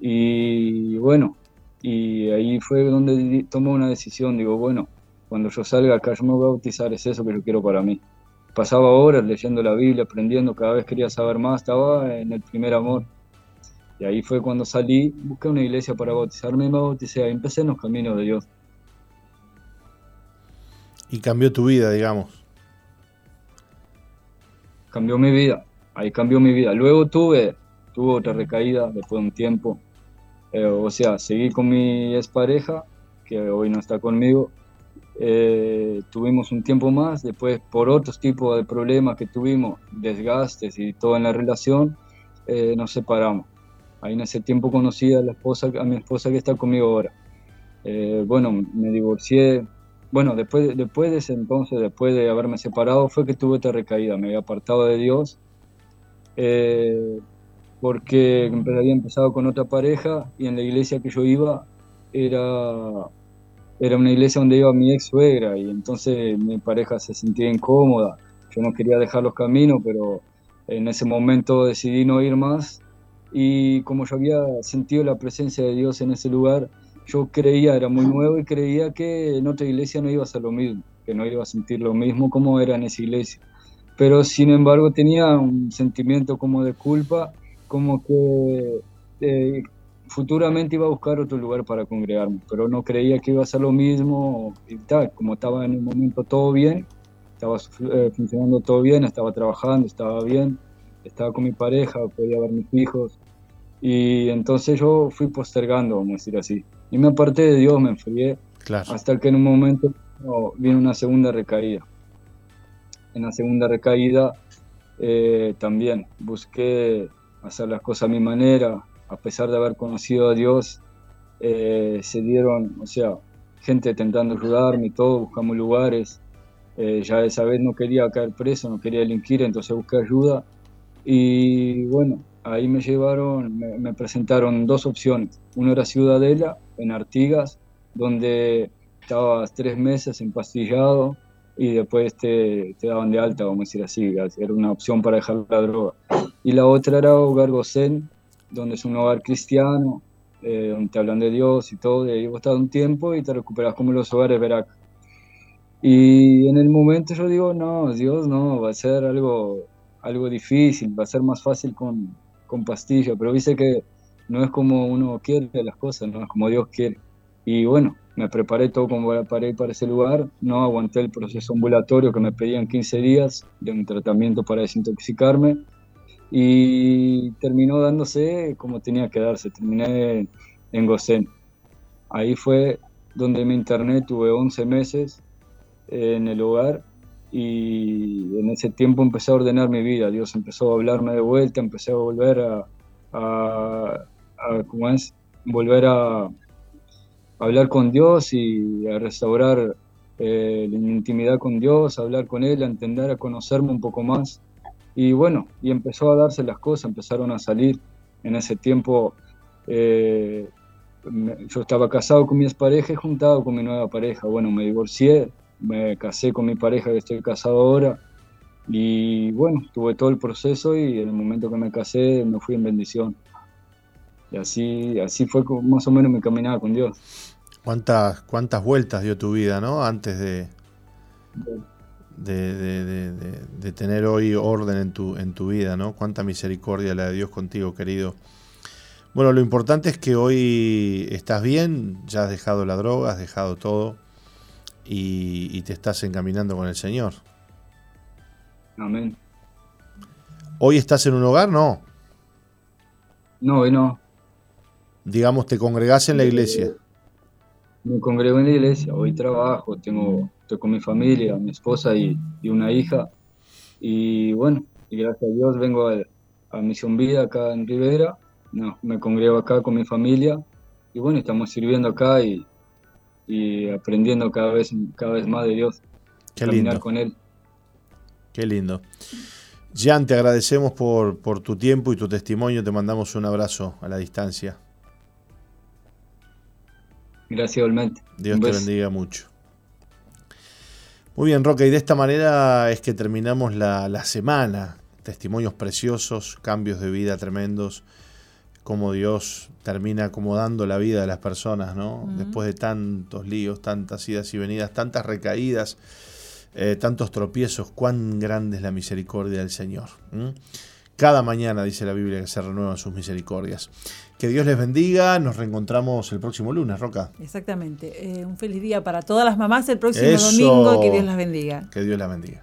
Y bueno, y ahí fue donde tomé una decisión, digo, bueno, cuando yo salga acá, yo me voy a bautizar, es eso que yo quiero para mí. Pasaba horas leyendo la Biblia, aprendiendo, cada vez quería saber más, estaba en el primer amor. Y ahí fue cuando salí, busqué una iglesia para bautizarme y me bauticé. Ahí empecé en los caminos de Dios. Y cambió tu vida, digamos. Cambió mi vida, ahí cambió mi vida. Luego tuve, tuve otra recaída después de un tiempo. Eh, o sea, seguí con mi expareja, que hoy no está conmigo. Eh, tuvimos un tiempo más, después por otros tipos de problemas que tuvimos, desgastes y todo en la relación, eh, nos separamos. Ahí en ese tiempo conocí a, la esposa, a mi esposa que está conmigo ahora. Eh, bueno, me divorcié. Bueno, después, después de ese entonces, después de haberme separado, fue que tuve esta recaída. Me había apartado de Dios eh, porque había empezado con otra pareja y en la iglesia que yo iba era, era una iglesia donde iba mi ex suegra y entonces mi pareja se sentía incómoda. Yo no quería dejar los caminos, pero en ese momento decidí no ir más y como yo había sentido la presencia de Dios en ese lugar, yo creía, era muy nuevo y creía que en otra iglesia no iba a ser lo mismo, que no iba a sentir lo mismo como era en esa iglesia. Pero sin embargo tenía un sentimiento como de culpa, como que eh, futuramente iba a buscar otro lugar para congregarme, pero no creía que iba a ser lo mismo y tal, como estaba en un momento todo bien, estaba eh, funcionando todo bien, estaba trabajando, estaba bien, estaba con mi pareja, podía ver mis hijos. Y entonces yo fui postergando, vamos a decir así. Y me aparté de Dios, me enfrié. Hasta que en un momento vino una segunda recaída. En la segunda recaída eh, también busqué hacer las cosas a mi manera. A pesar de haber conocido a Dios, eh, se dieron, o sea, gente intentando ayudarme y todo, buscamos lugares. Eh, ya esa vez no quería caer preso, no quería delinquir, entonces busqué ayuda y bueno, ahí me llevaron, me, presentaron dos opciones. Uno era Ciudadela, en Artigas, donde estabas tres meses empastillado y después te, te, daban de alta, vamos a decir así, era una opción para dejar la droga. Y la otra era Hogar Gosén, donde es un hogar cristiano, eh, donde te hablan de Dios y todo, y ahí vos estás un tiempo y te recuperas como los hogares Verac. Y en el momento yo digo, no, Dios no, va a ser algo algo difícil, va a ser más fácil con, con pastilla, pero dice que no es como uno quiere las cosas, no es como Dios quiere. Y bueno, me preparé todo como para ir para ese lugar, no aguanté el proceso ambulatorio que me pedían 15 días de un tratamiento para desintoxicarme y terminó dándose como tenía que darse, terminé en Gosén. Ahí fue donde me interné, tuve 11 meses en el hogar y en ese tiempo empecé a ordenar mi vida, Dios empezó a hablarme de vuelta, empecé a volver a, a, ¿cómo es? Volver a, hablar con Dios y a restaurar eh, la intimidad con Dios, a hablar con Él, a entender, a conocerme un poco más. Y bueno, y empezó a darse las cosas, empezaron a salir. En ese tiempo eh, yo estaba casado con mi expareja y juntado con mi nueva pareja. Bueno, me divorcié, me casé con mi pareja que estoy casado ahora y bueno, tuve todo el proceso y en el momento que me casé me fui en bendición. Y así, así fue más o menos mi caminada con Dios. ¿Cuántas, cuántas vueltas dio tu vida, ¿no? Antes de, de, de, tener hoy orden en tu, en tu vida, ¿no? Cuánta misericordia la de Dios contigo, querido. Bueno, lo importante es que hoy estás bien, ya has dejado la droga, has dejado todo y, te estás encaminando con el Señor. Amén. ¿Hoy estás en un hogar? No. No, hoy no. Digamos, te congregás en la iglesia. Me congrego en la iglesia, hoy trabajo, tengo, estoy con mi familia, mi esposa y, y una hija. Y bueno, y gracias a Dios vengo a, a Misión Vida acá en Rivera. No, me congrego acá con mi familia. Y bueno, estamos sirviendo acá y, y aprendiendo cada vez, cada vez más de Dios. Qué caminar lindo. con Él. Qué lindo. Jan, te agradecemos por, por tu tiempo y tu testimonio. Te mandamos un abrazo a la distancia. Gracias igualmente. Dios Un te beso. bendiga mucho. Muy bien, Roca, y de esta manera es que terminamos la, la semana. Testimonios preciosos, cambios de vida tremendos, cómo Dios termina acomodando la vida de las personas, ¿no? Después de tantos líos, tantas idas y venidas, tantas recaídas, eh, tantos tropiezos, cuán grande es la misericordia del Señor. Cada mañana dice la Biblia que se renuevan sus misericordias. Que Dios les bendiga, nos reencontramos el próximo lunes, Roca. Exactamente. Eh, un feliz día para todas las mamás el próximo Eso. domingo que Dios las bendiga. Que Dios la bendiga.